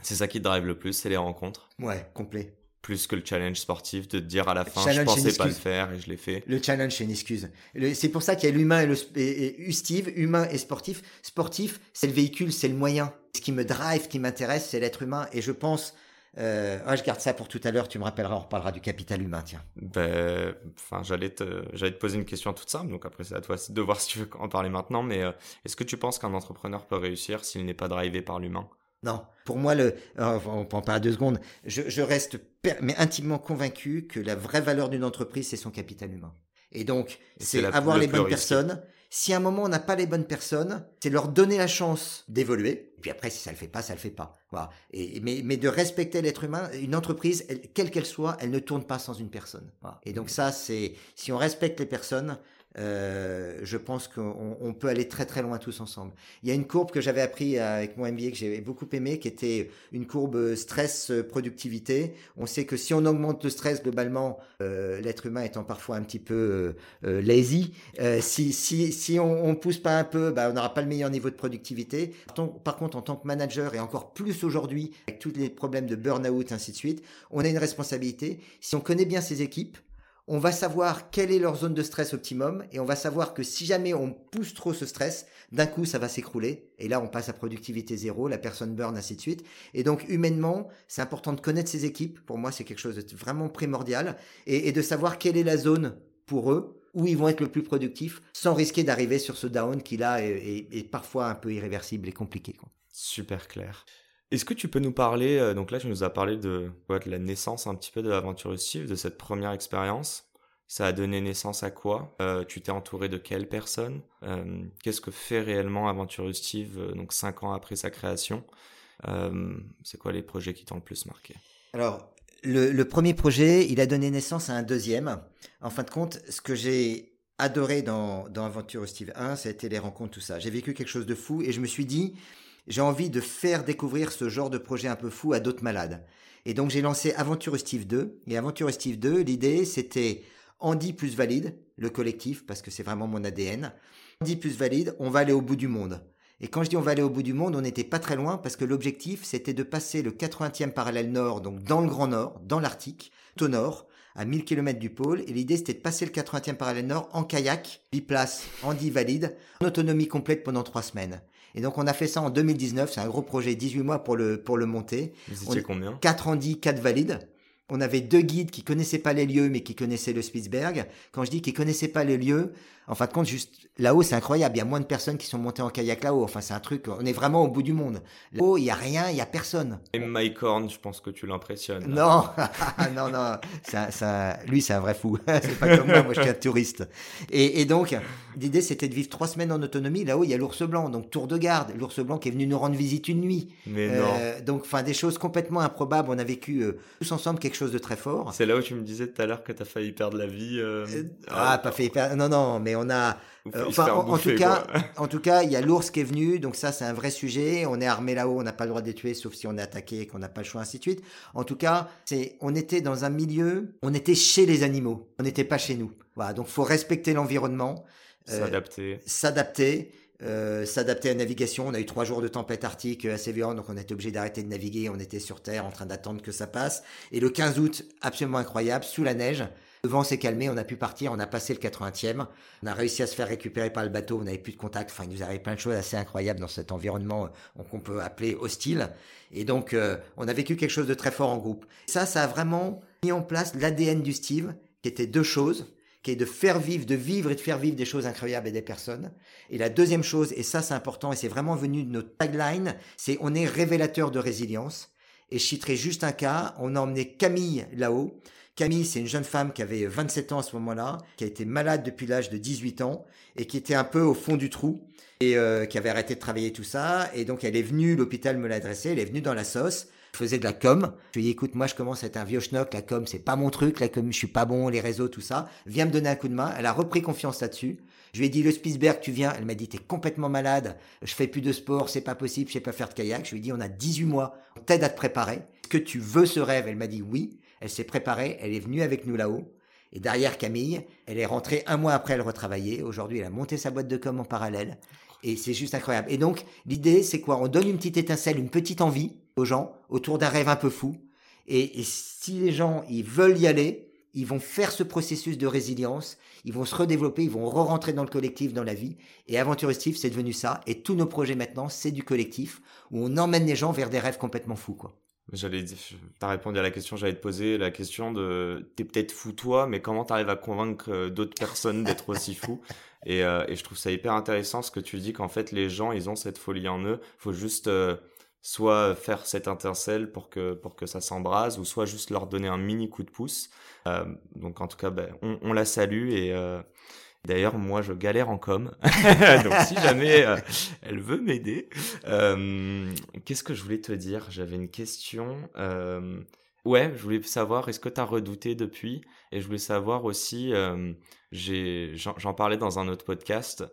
C'est ça qui te drive le plus, c'est les rencontres? Ouais, complet plus que le challenge sportif de te dire à la fin je pensais pas le faire et je l'ai fait. Le challenge c'est une excuse. C'est pour ça qu'il y a l'humain et le et, Steve, humain et sportif. Sportif, c'est le véhicule, c'est le moyen. Ce qui me drive, ce qui m'intéresse, c'est l'être humain et je pense euh, je garde ça pour tout à l'heure. Tu me rappelleras, on reparlera du capital humain, tiens. Ben, enfin, j'allais te, j'allais te poser une question toute simple. Donc après, c'est à toi de voir si tu veux en parler maintenant. Mais euh, est-ce que tu penses qu'un entrepreneur peut réussir s'il n'est pas drivé par l'humain? Non, pour moi, le, euh, on prend pas deux secondes. Je, reste mais intimement convaincu que la vraie valeur d'une entreprise, c'est son capital humain. Et donc, c'est avoir les bonnes personnes. Si à un moment on n'a pas les bonnes personnes, c'est leur donner la chance d'évoluer. Et puis après, si ça le fait pas, ça le fait pas. Voilà. Et, mais, mais de respecter l'être humain, une entreprise, quelle qu'elle soit, elle ne tourne pas sans une personne. Et donc ça, c'est si on respecte les personnes, euh, je pense qu'on peut aller très très loin tous ensemble. Il y a une courbe que j'avais appris avec mon MBA que j'ai beaucoup aimé, qui était une courbe stress-productivité. On sait que si on augmente le stress globalement, euh, l'être humain étant parfois un petit peu euh, lazy, si, on, on pousse pas un peu, bah, on n'aura pas le meilleur niveau de productivité. Par contre, en tant que manager, et encore plus aujourd'hui, avec tous les problèmes de burn-out, ainsi de suite, on a une responsabilité. Si on connaît bien ses équipes, on va savoir quelle est leur zone de stress optimum et on va savoir que si jamais on pousse trop ce stress, d'un coup ça va s'écrouler et là on passe à productivité zéro, la personne burn, ainsi de suite. Et donc humainement, c'est important de connaître ses équipes. Pour moi, c'est quelque chose de vraiment primordial et, de savoir quelle est la zone pour eux où ils vont être le plus productifs sans risquer d'arriver sur ce down qui là est, parfois un peu irréversible et compliqué. Super clair. Est-ce que tu peux nous parler, euh, donc là tu nous as parlé de, la naissance un petit peu de l'aventure Steve, de cette première expérience. Ça a donné naissance à quoi? Euh, Tu t'es entouré de quelles personnes euh, Qu'est-ce que fait réellement Aventure Steve donc cinq ans après sa création? C'est quoi les projets qui t'ont le plus marqué? Alors, le, premier projet, il a donné naissance à un deuxième. En fin de compte, ce que j'ai adoré dans, dans Aventure Steve 1, ça a été les rencontres, tout ça. J'ai vécu quelque chose de fou et je me suis dit, j'ai envie de faire découvrir ce genre de projet un peu fou à d'autres malades. Et donc j'ai lancé Aventure Steve 2. Et Aventure Steve 2, l'idée c'était Andy plus valide, le collectif, parce que c'est vraiment mon ADN. Andy plus valide, on va aller au bout du monde. Et quand je dis on va aller au bout du monde, on n'était pas très loin parce que l'objectif c'était de passer le 80e parallèle nord, donc dans le Grand Nord, dans l'Arctique, au nord, à 1000 km du pôle. Et l'idée, c'était de passer le 80e parallèle nord en kayak, biplace, Andy valide, en autonomie complète pendant trois semaines. Et donc, on a fait ça en 2019. C'est un gros projet, 18 mois pour le, pour le monter. Vous étiez combien? 4 Andy, 4 valides. On avait deux guides qui connaissaient pas les lieux, mais qui connaissaient le Spitzberg. Quand je dis qu'ils connaissaient pas les lieux, en fin de compte, juste là-haut, c'est incroyable. Il y a moins de personnes qui sont montées en kayak là-haut. Enfin, c'est un truc. On est vraiment au bout du monde. Là-haut, il y a rien, il y a personne. Et Mike Horn, je pense que tu l'impressionnes. Non, non, non. Ça, ça, lui, c'est un vrai fou. c'est pas comme moi. Moi, je suis un touriste. Et, et donc, l'idée, c'était de vivre trois semaines en autonomie. Là-haut, il y a l'ours blanc, donc tour de garde. L'ours blanc qui est venu nous rendre visite une nuit. Mais non. Euh, donc, enfin, des choses complètement improbables. On a vécu euh, tous ensemble quelque chose de très fort. C'est là où tu me disais tout à l'heure que tu as failli perdre la vie. euh, Ah, pas fait hyper- Non, non, mais on a. euh, enfin, en, tout cas, en tout cas, il y a l'ours qui est venu, donc ça, c'est un vrai sujet. On est armé là-haut, on n'a pas le droit de les tuer, sauf si on est attaqué et qu'on n'a pas le choix, ainsi de suite. En tout cas, c'est, on était dans un milieu, on était chez les animaux, on n'était pas chez nous. Voilà, donc faut respecter l'environnement, euh, s'adapter. s'adapter. euh, s'adapter à la navigation. On a eu trois jours de tempête arctique assez violente, donc on été obligé d'arrêter de naviguer. On était sur Terre en train d'attendre que ça passe. Et le 15 août, absolument incroyable, sous la neige, le vent s'est calmé, on a pu partir, on a passé le 80e. On a réussi à se faire récupérer par le bateau, on n'avait plus de contact. Enfin, il nous arrive plein de choses assez incroyables dans cet environnement euh, qu'on peut appeler hostile. Et donc, euh, on a vécu quelque chose de très fort en groupe. Ça, ça a vraiment mis en place l'ADN du Steve, qui était deux choses qui est de faire vivre, de vivre et de faire vivre des choses incroyables et des personnes. Et la deuxième chose, et ça c'est important, et c'est vraiment venu de notre tagline, c'est on est révélateur de résilience. Et je citerai juste un cas, on a emmené Camille là-haut. Camille, c'est une jeune femme qui avait 27 ans à ce moment-là, qui a été malade depuis l'âge de 18 ans, et qui était un peu au fond du trou, et euh, qui avait arrêté de travailler tout ça. Et donc elle est venue, l'hôpital me l'a adressée, elle est venue dans la sauce. Je faisais de la com. Je lui ai dit, écoute, moi, je commence à être un vieux schnock. La com, c'est pas mon truc. La com, je suis pas bon. Les réseaux, tout ça. Viens me donner un coup de main. Elle a repris confiance là-dessus. Je lui ai dit, le Spitzberg, tu viens. Elle m'a dit, t'es complètement malade. Je fais plus de sport. C'est pas possible. Je sais pas faire de kayak. Je lui ai dit, on a 18 mois. On t'aide à te préparer. Est-ce que tu veux ce rêve? Elle m'a dit oui. Elle s'est préparée. Elle est venue avec nous là-haut. Et derrière Camille, elle est rentrée un mois après, elle retravaillait. Aujourd'hui, elle a monté sa boîte de com en parallèle. Et c'est juste incroyable. Et donc, l'idée, c'est quoi? On donne une petite étincelle, une petite envie aux gens autour d'un rêve un peu fou. Et, si les gens, ils veulent y aller, ils vont faire ce processus de résilience, ils vont se redévelopper, ils vont re-rentrer dans le collectif, dans la vie. Et Aventuristif, c'est devenu ça. Et tous nos projets maintenant, c'est du collectif, où on emmène les gens vers des rêves complètement fous, quoi. J'allais, t'as répondu à la question, j'allais te poser la question de, t'es peut-être fou toi, mais comment t'arrives à convaincre euh, d'autres personnes d'être aussi fou? Et, euh, et je trouve ça hyper intéressant ce que tu dis qu'en fait les gens ils ont cette folie en eux, faut juste euh, soit faire cette étincelle pour que pour que ça s'embrase ou soit juste leur donner un mini coup de pouce. Euh, donc en tout cas, ben, on, on la salue et D'ailleurs, moi, je galère en com. Donc, si jamais euh, elle veut m'aider, euh, qu'est-ce que je voulais te dire? J'avais une question. Euh, ouais, je voulais savoir, est-ce que tu as redouté depuis? Et je voulais savoir aussi, j'en, parlais dans un autre podcast.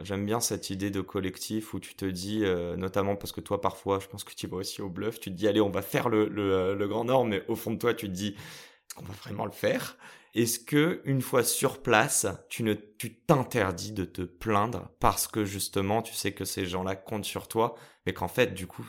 J'aime bien cette idée de collectif où tu te dis, notamment parce que toi, parfois, je pense que tu vas aussi au bluff, tu te dis, allez, on va faire le, le, le Grand Nord, mais au fond de toi, tu te dis, est-ce qu'on va vraiment le faire? Est-ce que une fois sur place, tu ne t'interdis de te plaindre parce que justement tu sais que ces gens-là comptent sur toi, mais qu'en fait du coup,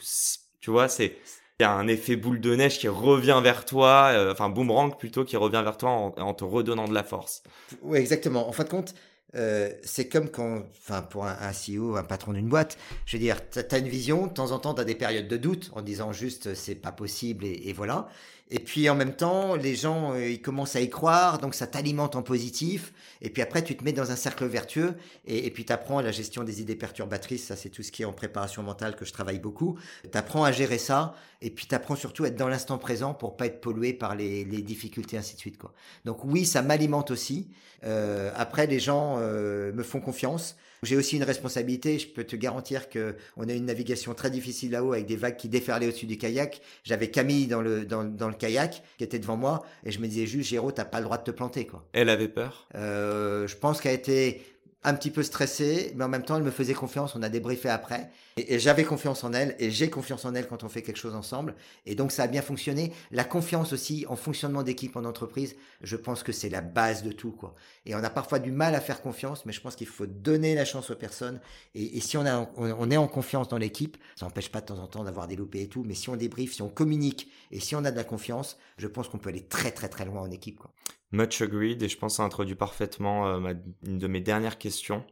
tu vois, c'est il y a un effet boule de neige qui revient vers toi, euh, enfin boomerang plutôt qui revient vers toi en, te redonnant de la force. Oui, exactement. En fin de compte, euh, c'est comme quand, enfin, pour un, CEO, un patron d'une boîte, je veux dire, tu as une vision, de temps en temps, tu as des périodes de doute en disant juste c'est pas possible et voilà. Et puis en même temps, les gens, euh, ils commencent à y croire, donc ça t'alimente en positif. Et puis après, tu te mets dans un cercle vertueux et, puis tu apprends la gestion des idées perturbatrices. Ça, c'est tout ce qui est en préparation mentale que je travaille beaucoup. Tu apprends à gérer ça et puis tu apprends surtout à être dans l'instant présent pour pas être pollué par les, les difficultés, ainsi de suite. Quoi. Donc oui, ça m'alimente aussi. Euh, après, les gens euh, me font confiance. J'ai aussi une responsabilité. Je peux te garantir que on a une navigation très difficile là-haut avec des vagues qui déferlaient au-dessus du kayak. J'avais Camille dans le dans, dans le kayak qui était devant moi et je me disais juste, Géraud, t'as pas le droit de te planter, quoi. Elle avait peur? Euh, je pense qu'elle a été un petit peu stressée, mais en même temps, elle me faisait confiance. On a débriefé après. Et, j'avais confiance en elle, et j'ai confiance en elle quand on fait quelque chose ensemble. Et donc, ça a bien fonctionné. La confiance aussi en fonctionnement d'équipe en entreprise, je pense que c'est la base de tout, quoi. Et on a parfois du mal à faire confiance, mais je pense qu'il faut donner la chance aux personnes. Et, si on, a, on, est en confiance dans l'équipe, ça n'empêche pas de temps en temps d'avoir des loupés et tout, mais si on débriefe, si on communique, et si on a de la confiance, je pense qu'on peut aller très, très, très loin en équipe, quoi. Much agreed, et je pense que ça introduit parfaitement euh, une de mes dernières questions.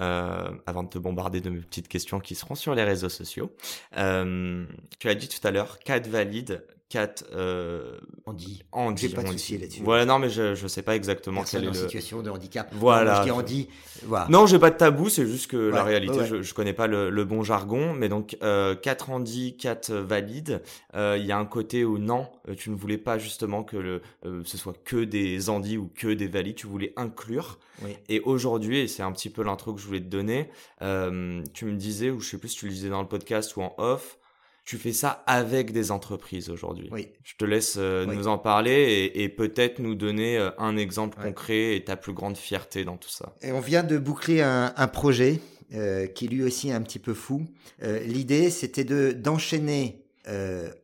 Euh, avant de te bombarder de mes petites questions qui seront sur les réseaux sociaux. Euh, tu as dit tout à l'heure, 4 valides 4 euh, Andy. Andy. J'ai pas de souci là-dessus. Voilà, non, mais je, je sais pas exactement quelle est en situation de handicap. Voilà. Non, je dis. Voilà. Non, j'ai pas de tabou, c'est juste que la réalité, je, je connais pas le, le bon jargon, mais donc euh, 4 Andy, 4 valides. Euh, il y a un côté où non, euh, tu ne voulais pas justement que le, euh, ce soit que des Andy ou que des valides, tu voulais inclure. Oui. Et aujourd'hui, et c'est un petit peu l'intro que je voulais te donner, euh, tu me disais, ou je sais plus si tu le disais dans le podcast ou en off, tu fais ça avec des entreprises aujourd'hui. Oui. Je te laisse euh, nous en parler et, et peut-être nous donner euh, un exemple concret et ta plus grande fierté dans tout ça. Et on vient de boucler un, un projet euh, qui lui aussi est un petit peu fou. L'idée, c'était de d'enchaîner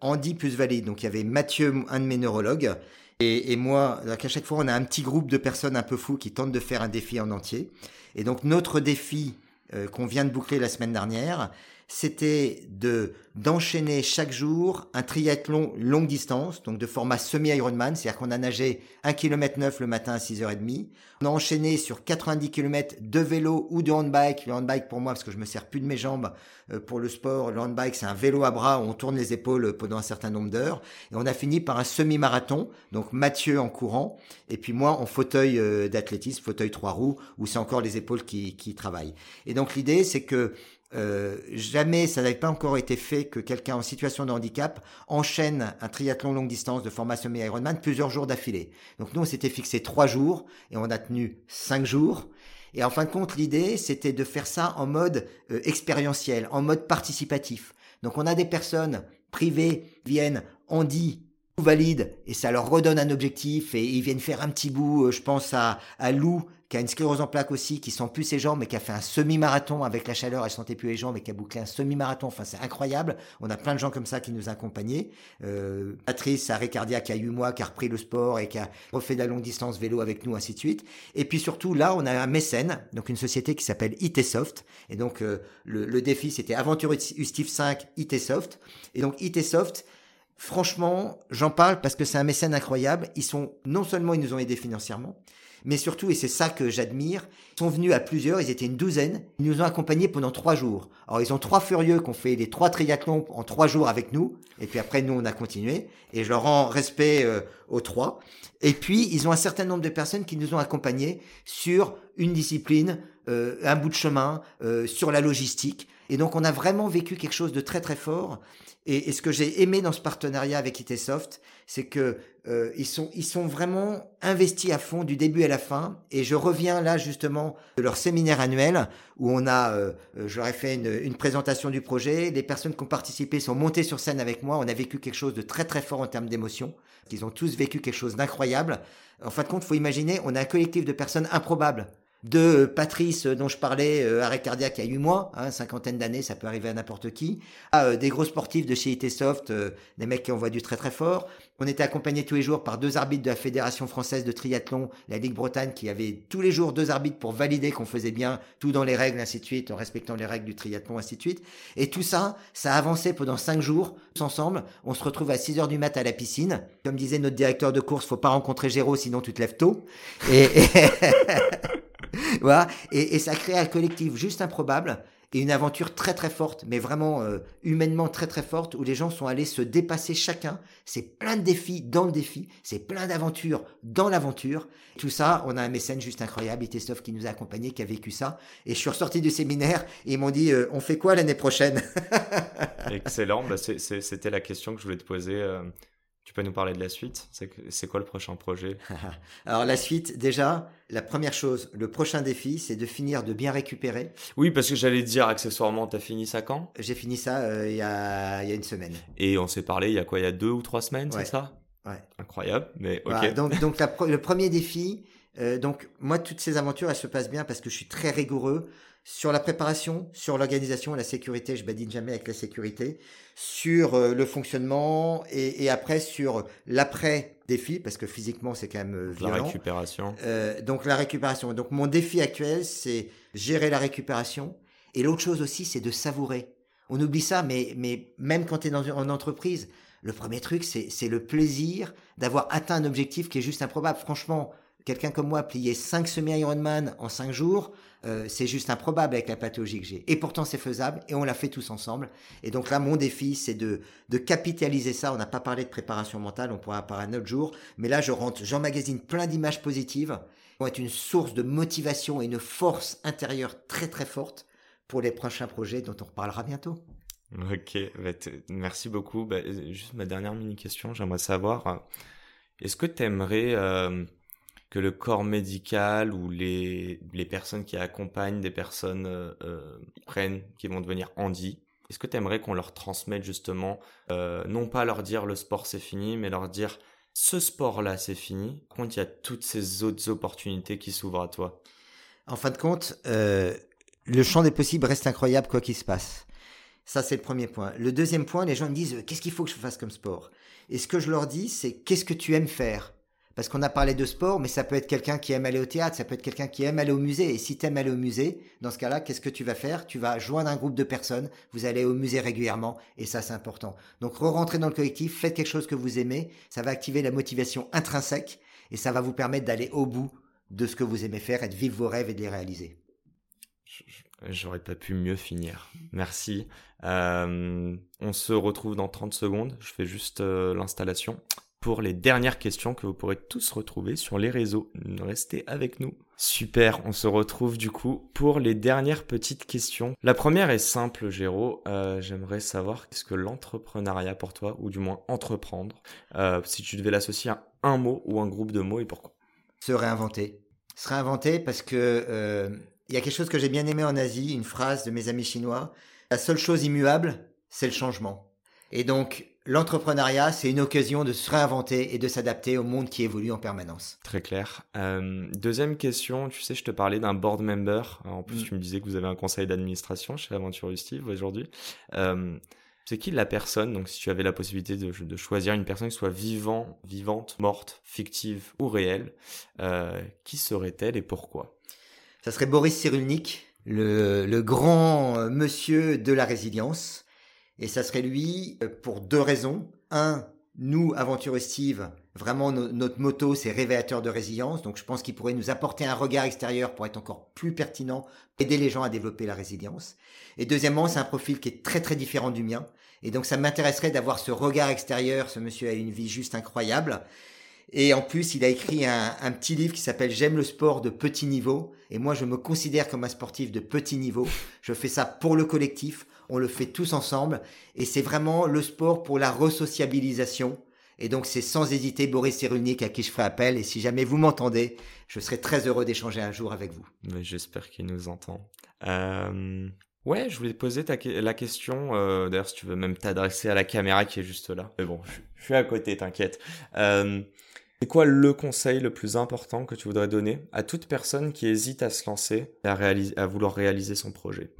Andy plus Valide. Donc il y avait Mathieu, un de mes neurologues, et, et moi. Donc à chaque fois, on a un petit groupe de personnes un peu fous qui tentent de faire un défi en entier. Et donc notre défi euh, qu'on vient de boucler la semaine dernière, c'était de d'enchaîner chaque jour un triathlon longue distance, donc de format semi-Ironman, c'est-à-dire qu'on a nagé 1 km 9 le matin à 6h30. On a enchaîné sur 90 km de vélo ou de handbike. Le handbike pour moi, parce que je me sers plus de mes jambes euh, pour le sport. Le handbike, c'est un vélo à bras où on tourne les épaules pendant un certain nombre d'heures. Et on a fini par un semi-marathon, donc Mathieu en courant, et puis moi en fauteuil euh, d'athlétisme, fauteuil trois roues, où c'est encore les épaules qui, qui travaillent. Et donc l'idée, c'est que euh, jamais ça n'avait pas encore été fait que quelqu'un en situation de handicap enchaîne un triathlon longue distance de format semi-Ironman plusieurs jours d'affilée. Donc nous, on s'était fixé trois jours et on a tenu cinq jours. Et en fin de compte, l'idée, c'était de faire ça en mode euh, expérientiel, en mode participatif. Donc on a des personnes privées viennent, on dit valide et ça leur redonne un objectif et ils viennent faire un petit bout. Euh, je pense à, à Lou qui a une sclérose en plaques aussi, qui sent plus ses jambes, mais qui a fait un semi-marathon avec la chaleur, elle sentait plus les jambes, et qui a bouclé un semi-marathon. Enfin, c'est incroyable. On a plein de gens comme ça qui nous accompagnaient. Euh, Patrice, arrêt cardiaque, a 8 mois, qui a repris le sport et qui a refait de la longue distance vélo avec nous, ainsi de suite. Et puis surtout, là, on a un mécène, donc une société qui s'appelle ITsoft. Et donc, euh, le, le, défi, c'était Aventure Ustif 5, ITsoft. Et donc, ITsoft, Franchement, j'en parle parce que c'est un mécène incroyable. Ils sont, non seulement ils nous ont aidés financièrement, mais surtout, et c'est ça que j'admire, ils sont venus à plusieurs, ils étaient une douzaine, ils nous ont accompagnés pendant trois jours. Alors ils ont trois furieux qui ont fait les trois triathlons en trois jours avec nous, et puis après nous on a continué, et je leur rends respect euh, aux trois. Et puis ils ont un certain nombre de personnes qui nous ont accompagnés sur une discipline, euh, un bout de chemin, euh, sur la logistique. Et donc on a vraiment vécu quelque chose de très très fort. Et, et ce que j'ai aimé dans ce partenariat avec ITsoft, c'est que euh, ils sont ils sont vraiment investis à fond du début à la fin. Et je reviens là justement de leur séminaire annuel où on a, euh, ai fait une, une, présentation du projet. Les personnes qui ont participé sont montées sur scène avec moi. On a vécu quelque chose de très très fort en termes d'émotion. Ils ont tous vécu quelque chose d'incroyable. En fin de compte, faut imaginer, on a un collectif de personnes improbables de Patrice dont je parlais, euh, arrêt cardiaque il y a 8 mois, hein, cinquantaine d'années, ça peut arriver à n'importe qui, à euh, des gros sportifs de chez ITsoft, euh, des mecs qui envoient du très très fort. On était accompagnés tous les jours par deux arbitres de la Fédération française de triathlon, la Ligue Bretagne, qui avait tous les jours deux arbitres pour valider qu'on faisait bien tout dans les règles, ainsi de suite, en respectant les règles du triathlon, ainsi de suite. Et tout ça, ça a avancé pendant cinq jours, tous ensemble. On se retrouve à 6 heures du mat à la piscine. Comme disait notre directeur de course, faut pas rencontrer Géraud, sinon tu te lèves tôt. Et, et voilà. Et, et, ça crée un collectif juste improbable et une aventure très très forte, mais vraiment euh, humainement très très forte, où les gens sont allés se dépasser chacun. C'est plein de défis dans le défi, c'est plein d'aventures dans l'aventure. Tout ça, on a un mécène juste incroyable, Itestov, qui nous a accompagnés, qui a vécu ça. Et je suis ressorti du séminaire et ils m'ont dit, euh, on fait quoi l'année prochaine? Excellent, bah, c'était la question que je voulais te poser. Euh... Tu peux nous parler de la suite? C'est quoi le prochain projet? Alors la suite, déjà, la première chose, le prochain défi, c'est de finir de bien récupérer. Oui, parce que j'allais dire accessoirement, tu as fini ça quand? J'ai fini ça euh, il y, a, y, a, une semaine. Et on s'est parlé il y a quoi? Il y a deux ou trois semaines, ouais. c'est ça? Ouais. Incroyable, mais ok. Voilà, donc donc la, le premier défi, Euh, donc moi, toutes ces aventures, elles se passent bien parce que je suis très rigoureux sur la préparation, sur l'organisation, la sécurité, je badine jamais avec la sécurité, sur euh, le fonctionnement et, et, après sur l'après défi parce que physiquement c'est quand même euh, violent. La récupération. Euh, donc la récupération. Donc mon défi actuel c'est gérer la récupération et l'autre chose aussi c'est de savourer. On oublie ça, mais mais même quand tu es dans une entreprise, le premier truc c'est le plaisir d'avoir atteint un objectif qui est juste improbable. Franchement, quelqu'un comme moi plier 5 semi-Ironman en 5 jours, euh, c'est juste improbable avec la pathologie que j'ai. Et pourtant, c'est faisable et on l'a fait tous ensemble. Et donc là, mon défi, c'est de, capitaliser ça. On n'a pas parlé de préparation mentale, on pourra parler un autre jour. Mais là, je rentre, j'emmagasine plein d'images positives qui vont être une source de motivation et une force intérieure très très forte pour les prochains projets dont on reparlera bientôt. Ok, bah, merci beaucoup. Bah, juste ma dernière mini question, j'aimerais savoir, euh, est-ce que tu aimerais... Euh, que le corps médical ou les, personnes qui accompagnent des personnes euh, euh, prennent, qui vont devenir handi, est-ce que tu aimerais qu'on leur transmette justement, euh, non pas leur dire le sport c'est fini, mais leur dire ce sport-là c'est fini, quand il y a toutes ces autres opportunités qui s'ouvrent à toi? En fin de compte, le champ des possibles reste incroyable quoi qu'il se passe. Ça, c'est le premier point. Le deuxième point, les gens me disent qu'est-ce qu'il faut que je fasse comme sport? Et ce que je leur dis, c'est qu'est-ce que tu aimes faire? Parce qu'on a parlé de sport, mais ça peut être quelqu'un qui aime aller au théâtre, ça peut être quelqu'un qui aime aller au musée. Et si tu aimes aller au musée, dans ce cas-là, qu'est-ce que tu vas faire? Tu vas joindre un groupe de personnes, vous allez au musée régulièrement, et ça c'est important. Donc re-rentrez dans le collectif, faites quelque chose que vous aimez, ça va activer la motivation intrinsèque, et ça va vous permettre d'aller au bout de ce que vous aimez faire et de vivre vos rêves et de les réaliser. J'aurais pas pu mieux finir. Merci. Euh, on se retrouve dans 30 secondes. Je fais juste euh, l'installation pour les dernières questions que vous pourrez tous retrouver sur les réseaux. Restez avec nous. Super, on se retrouve du coup pour les dernières petites questions. La première est simple, Géraud. Euh, j'aimerais savoir qu'est-ce que l'entrepreneuriat pour toi, ou du moins entreprendre, euh, si tu devais l'associer à un mot ou un groupe de mots et pourquoi? Se réinventer. Se réinventer parce que euh, il y a quelque chose que j'ai bien aimé en Asie, une phrase de mes amis chinois. La seule chose immuable, c'est le changement. Et donc, l'entrepreneuriat, c'est une occasion de se réinventer et de s'adapter au monde qui évolue en permanence. Très clair. Euh, deuxième question, tu sais, je te parlais d'un board member. En plus, mm. tu me disais que vous avez un conseil d'administration chez Aventure Steve aujourd'hui. Euh, c'est qui la personne Donc, si tu avais la possibilité de, choisir une personne qui soit vivant, vivante, morte, fictive ou réelle, euh, qui serait-elle et pourquoi? Ça serait Boris Cyrulnik, le, le grand monsieur de la résilience et ça serait lui euh, pour deux raisons. Un, nous, Aventure Steve, vraiment notre moto, c'est révélateur de résilience. Donc je pense qu'il pourrait nous apporter un regard extérieur pour être encore plus pertinent, aider les gens à développer la résilience. Et deuxièmement, c'est un profil qui est très très différent du mien. Et donc ça m'intéresserait d'avoir ce regard extérieur. Ce monsieur a une vie juste incroyable. Et en plus, il a écrit un, un petit livre qui s'appelle J'aime le sport de petit niveau. Et moi, je me considère comme un sportif de petit niveau. Je fais ça pour le collectif, on le fait tous ensemble, et c'est vraiment le sport pour la resociabilisation. Et donc c'est sans hésiter Boris Cyrulnik à qui je ferai appel, et si jamais vous m'entendez, je serai très heureux d'échanger un jour avec vous. J'espère qu'il nous entend. Euh... Ouais, je voulais te poser la question, euh, d'ailleurs si tu veux même t'adresser à la caméra qui est juste là. Mais bon, je, suis à côté, t'inquiète. Euh, c'est quoi le conseil le plus important que tu voudrais donner à toute personne qui hésite à se lancer et à, à vouloir réaliser son projet?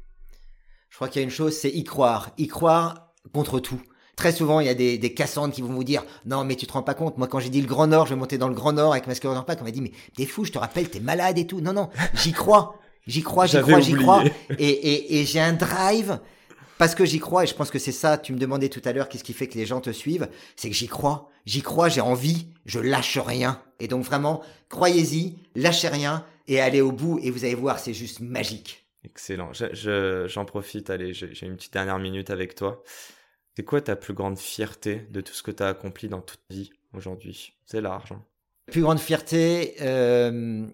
Je crois qu'il y a une chose, c'est y croire. Y croire contre tout. Très souvent, il y a des, des Cassandres qui vont vous dire non mais tu te rends pas compte. Moi, quand j'ai dit le Grand Nord, je vais monter dans le Grand Nord avec ma sclérose en plaques. On m'a dit mais t'es fou, je te rappelle, t'es malade et tout. Non non, j'y crois, j'y crois, j'y crois, j'y crois. Et, et, et j'ai un drive parce que j'y crois. Et je pense que c'est ça. Tu me demandais tout à l'heure qu'est-ce qui fait que les gens te suivent. C'est que j'y crois, j'y crois, j'ai envie, je lâche rien. Et donc vraiment, croyez-y, lâchez rien et allez au bout. Et vous allez voir, c'est juste magique. Excellent. J'en profite, allez, j'ai une petite dernière minute avec toi. C'est quoi ta plus grande fierté de tout ce que tu as accompli dans toute vie aujourd'hui? C'est large. Hein. Plus grande fierté, euh,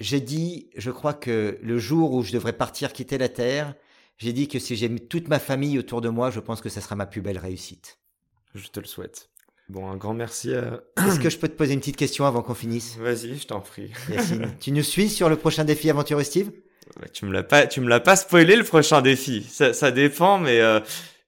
j'ai dit, je crois que le jour où je devrais partir quitter la Terre, j'ai dit que si j'ai toute ma famille autour de moi, je pense que ça sera ma plus belle réussite. Je te le souhaite. Bon, un grand merci. À... Est-ce que je peux te poser une petite question avant qu'on finisse? Vas-y, je t'en prie. Yacine, tu nous suis sur le prochain défi Aventure Steve tu me l'as pas, tu me l'as pas spoilé le prochain défi. Ça, ça dépend, mais. Euh...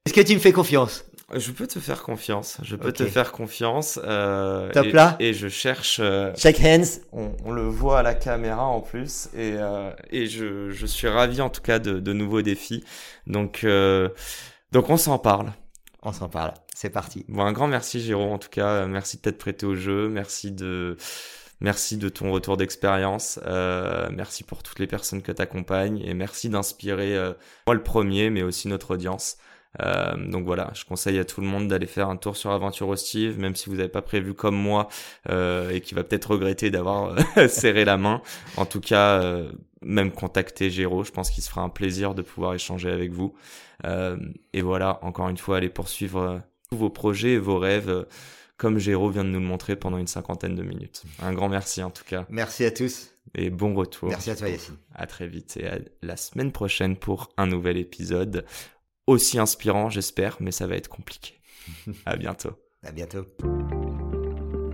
Est-ce que tu me fais confiance? Je peux te faire confiance. Je peux te faire confiance. Euh, Top et, là. Et je cherche. Euh, Shake hands. On, le voit à la caméra en plus. Et, euh, et je, je, suis ravi en tout cas de, de nouveaux défis. Donc, euh, donc on s'en parle. On s'en parle. C'est parti. Bon, un grand merci Jérôme. En tout cas, merci de t'être prêté au jeu. Merci de. Merci de ton retour d'expérience. Euh, merci pour toutes les personnes que tu et merci d'inspirer euh, moi le premier, mais aussi notre audience. Euh, donc voilà, je conseille à tout le monde d'aller faire un tour sur Aventure Hostive, même si vous n'avez pas prévu comme moi euh, et qui va peut-être regretter d'avoir serré la main. En tout cas, même contacter Géraud, je pense qu'il se fera un plaisir de pouvoir échanger avec vous. Et voilà, encore une fois, allez poursuivre tous vos projets et vos rêves comme Géraud vient de nous le montrer pendant une cinquantaine de minutes. Un grand merci en tout cas. Merci à tous. Et bon retour. Merci à toi Yacine. À très vite et à la semaine prochaine pour un nouvel épisode aussi inspirant, j'espère, mais ça va être compliqué. à bientôt. À bientôt.